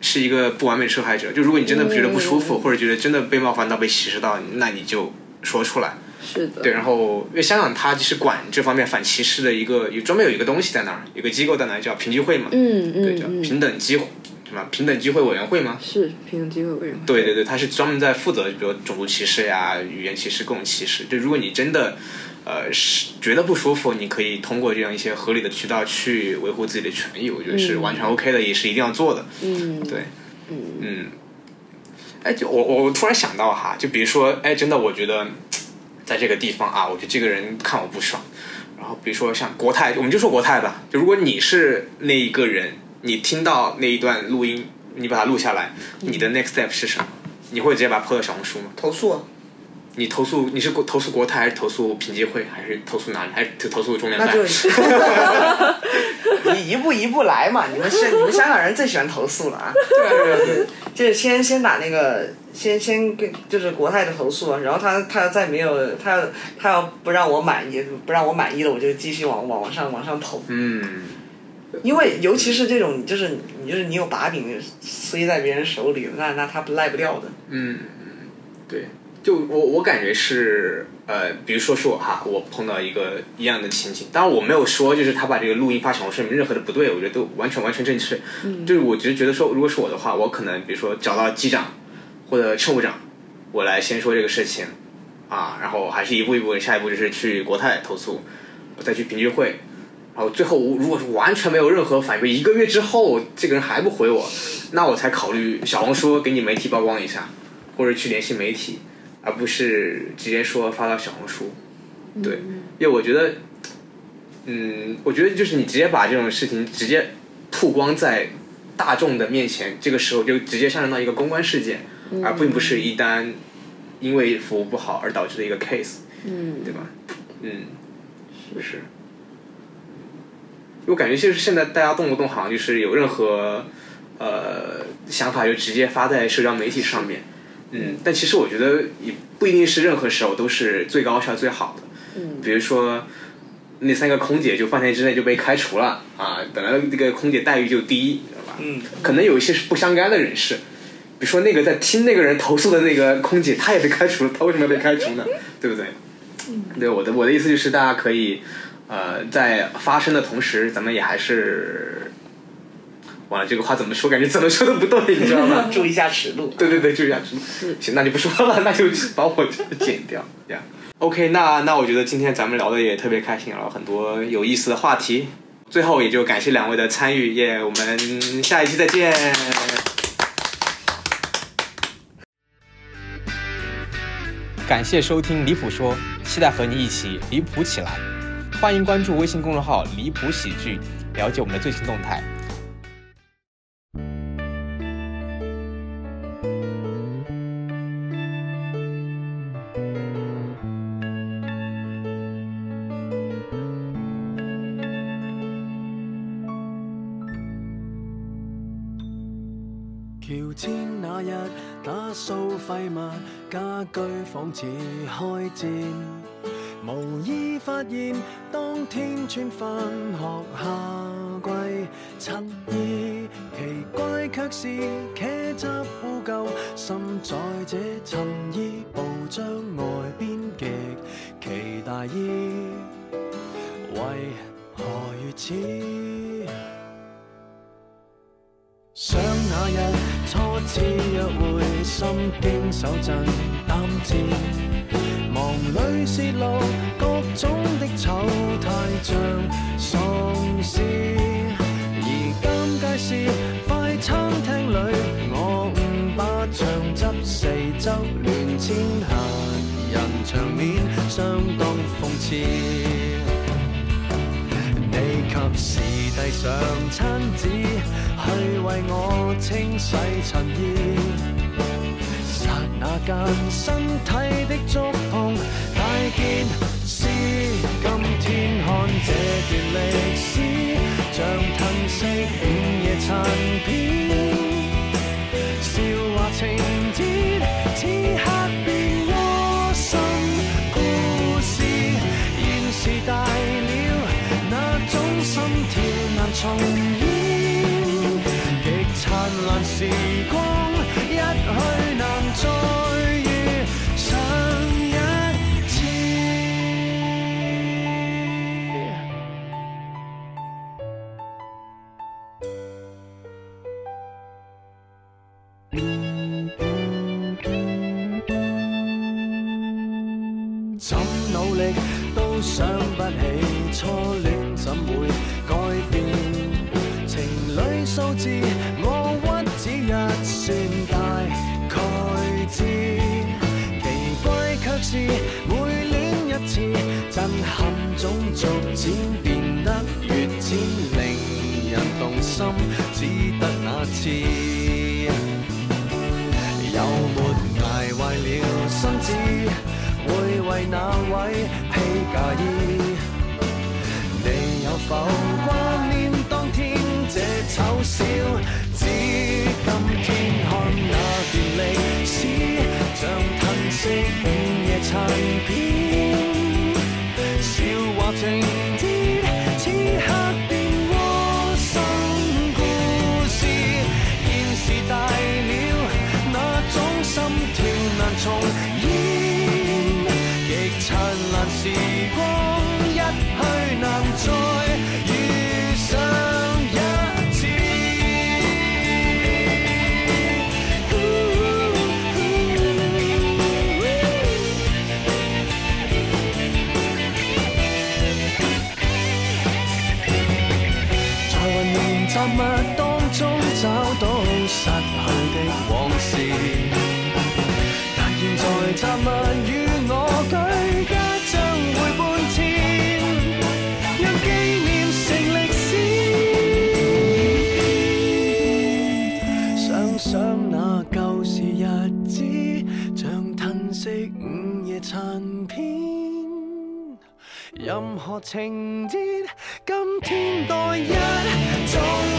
是一个不完美受害者。就如果你真的觉得不舒服，或者觉得真的被冒犯到、被歧视到，那你就说出来。是的，对，然后因为香港它就是管这方面反歧视的一个，有专门有一个东西在那儿，有个机构在那儿叫平机会嘛，嗯对，叫嗯嗯，平等机什么平等机会委员会吗？是平等机会委员会。对对对，他是专门在负责，比如种族歧视呀、语言歧视、各种歧视。就如果你真的，呃，是觉得不舒服，你可以通过这样一些合理的渠道去维护自己的权益，我觉得是完全 OK 的，也是一定要做的。嗯，对，嗯，哎，就我我突然想到哈，就比如说，哎，真的，我觉得在这个地方啊，我觉得这个人看我不爽，然后比如说像国泰，我们就说国泰吧，就如果你是那一个人，你听到那一段录音，你把它录下来，你的 next step 是什么？你会直接把它 po 到小红书吗？投诉啊，你投诉你是投诉国泰还是投诉评级会还是投诉哪里？还是投诉中联办？那 就你一步一步来嘛。你们是你们香港人最喜欢投诉了啊。就是先先打那个，先先跟就是国泰的投诉啊，然后他他要再没有他要他要不让我满意，不让我满意了，我就继续往往往上往上投。嗯，因为尤其是这种，就是你就是你有把柄塞在别人手里，那那他不赖不掉的。嗯，对，就我我感觉是呃，比如说是我哈，我碰到一个一样的情景，当然我没有说就是他把这个录音发小红书任何的不对，我觉得都完全完全正确。嗯，就是我只是觉得说，如果是我的话，我可能比如说找到机长或者乘务长，我来先说这个事情啊，然后还是一步一步，下一步就是去国泰投诉，我再去评议会。然后最后，如果是完全没有任何反馈，一个月之后这个人还不回我，那我才考虑小红书给你媒体曝光一下，或者去联系媒体，而不是直接说发到小红书。对，因为我觉得，嗯，我觉得就是你直接把这种事情直接曝光在大众的面前，这个时候就直接上升到一个公关事件，而并不是一单因为服务不好而导致的一个 case，嗯，对吧？嗯，是。我感觉就是现在大家动不动好像就是有任何呃想法就直接发在社交媒体上面，嗯，但其实我觉得也不一定是任何时候都是最高效最好的，嗯，比如说那三个空姐就半天之内就被开除了啊，本来这个空姐待遇就低，知道吧？嗯，可能有一些是不相干的人士，比如说那个在听那个人投诉的那个空姐，她也被开除了，她为什么要被开除呢？对不对？对我的我的意思就是大家可以呃在发声的同时，咱们也还是完了这个话怎么说？感觉怎么说都不对，你知道吗？注意一下尺度。对对对，注意一下尺度。行，那就不说了，那就把我这个剪掉这样。OK，那那我觉得今天咱们聊的也特别开心，聊了很多有意思的话题。最后也就感谢两位的参与，耶、我们下一期再见。感谢收听《离谱说》，期待和你一起离谱起来。欢迎关注微信公众号“离谱喜剧”，了解我们的最新动态。遷那日打掃廢物，家居仿似開戰。無意發現當天穿返學夏季襯衣，奇怪卻是茄汁污垢渗在這襯衣，布張外邊極其大意，為何如此？经手震胆颤忙里泄露各种的丑态像丧尸而尴尬是快餐厅里我误把浆汁四周？乱溅骇人场面相当讽刺。你及时递上餐纸去为我清洗衬衣。那间身体的触碰，大件事。今天看这段历史，像褪色午夜残片。笑话情节，此刻变窝心故事。现时大了，那种心跳难重现。极灿烂时光。torn 每恋一次震撼总逐渐 time peace. 杂物与我举家将会搬迁让纪念成历史想想那旧时日子像褪色午夜残片任何情节今天多一种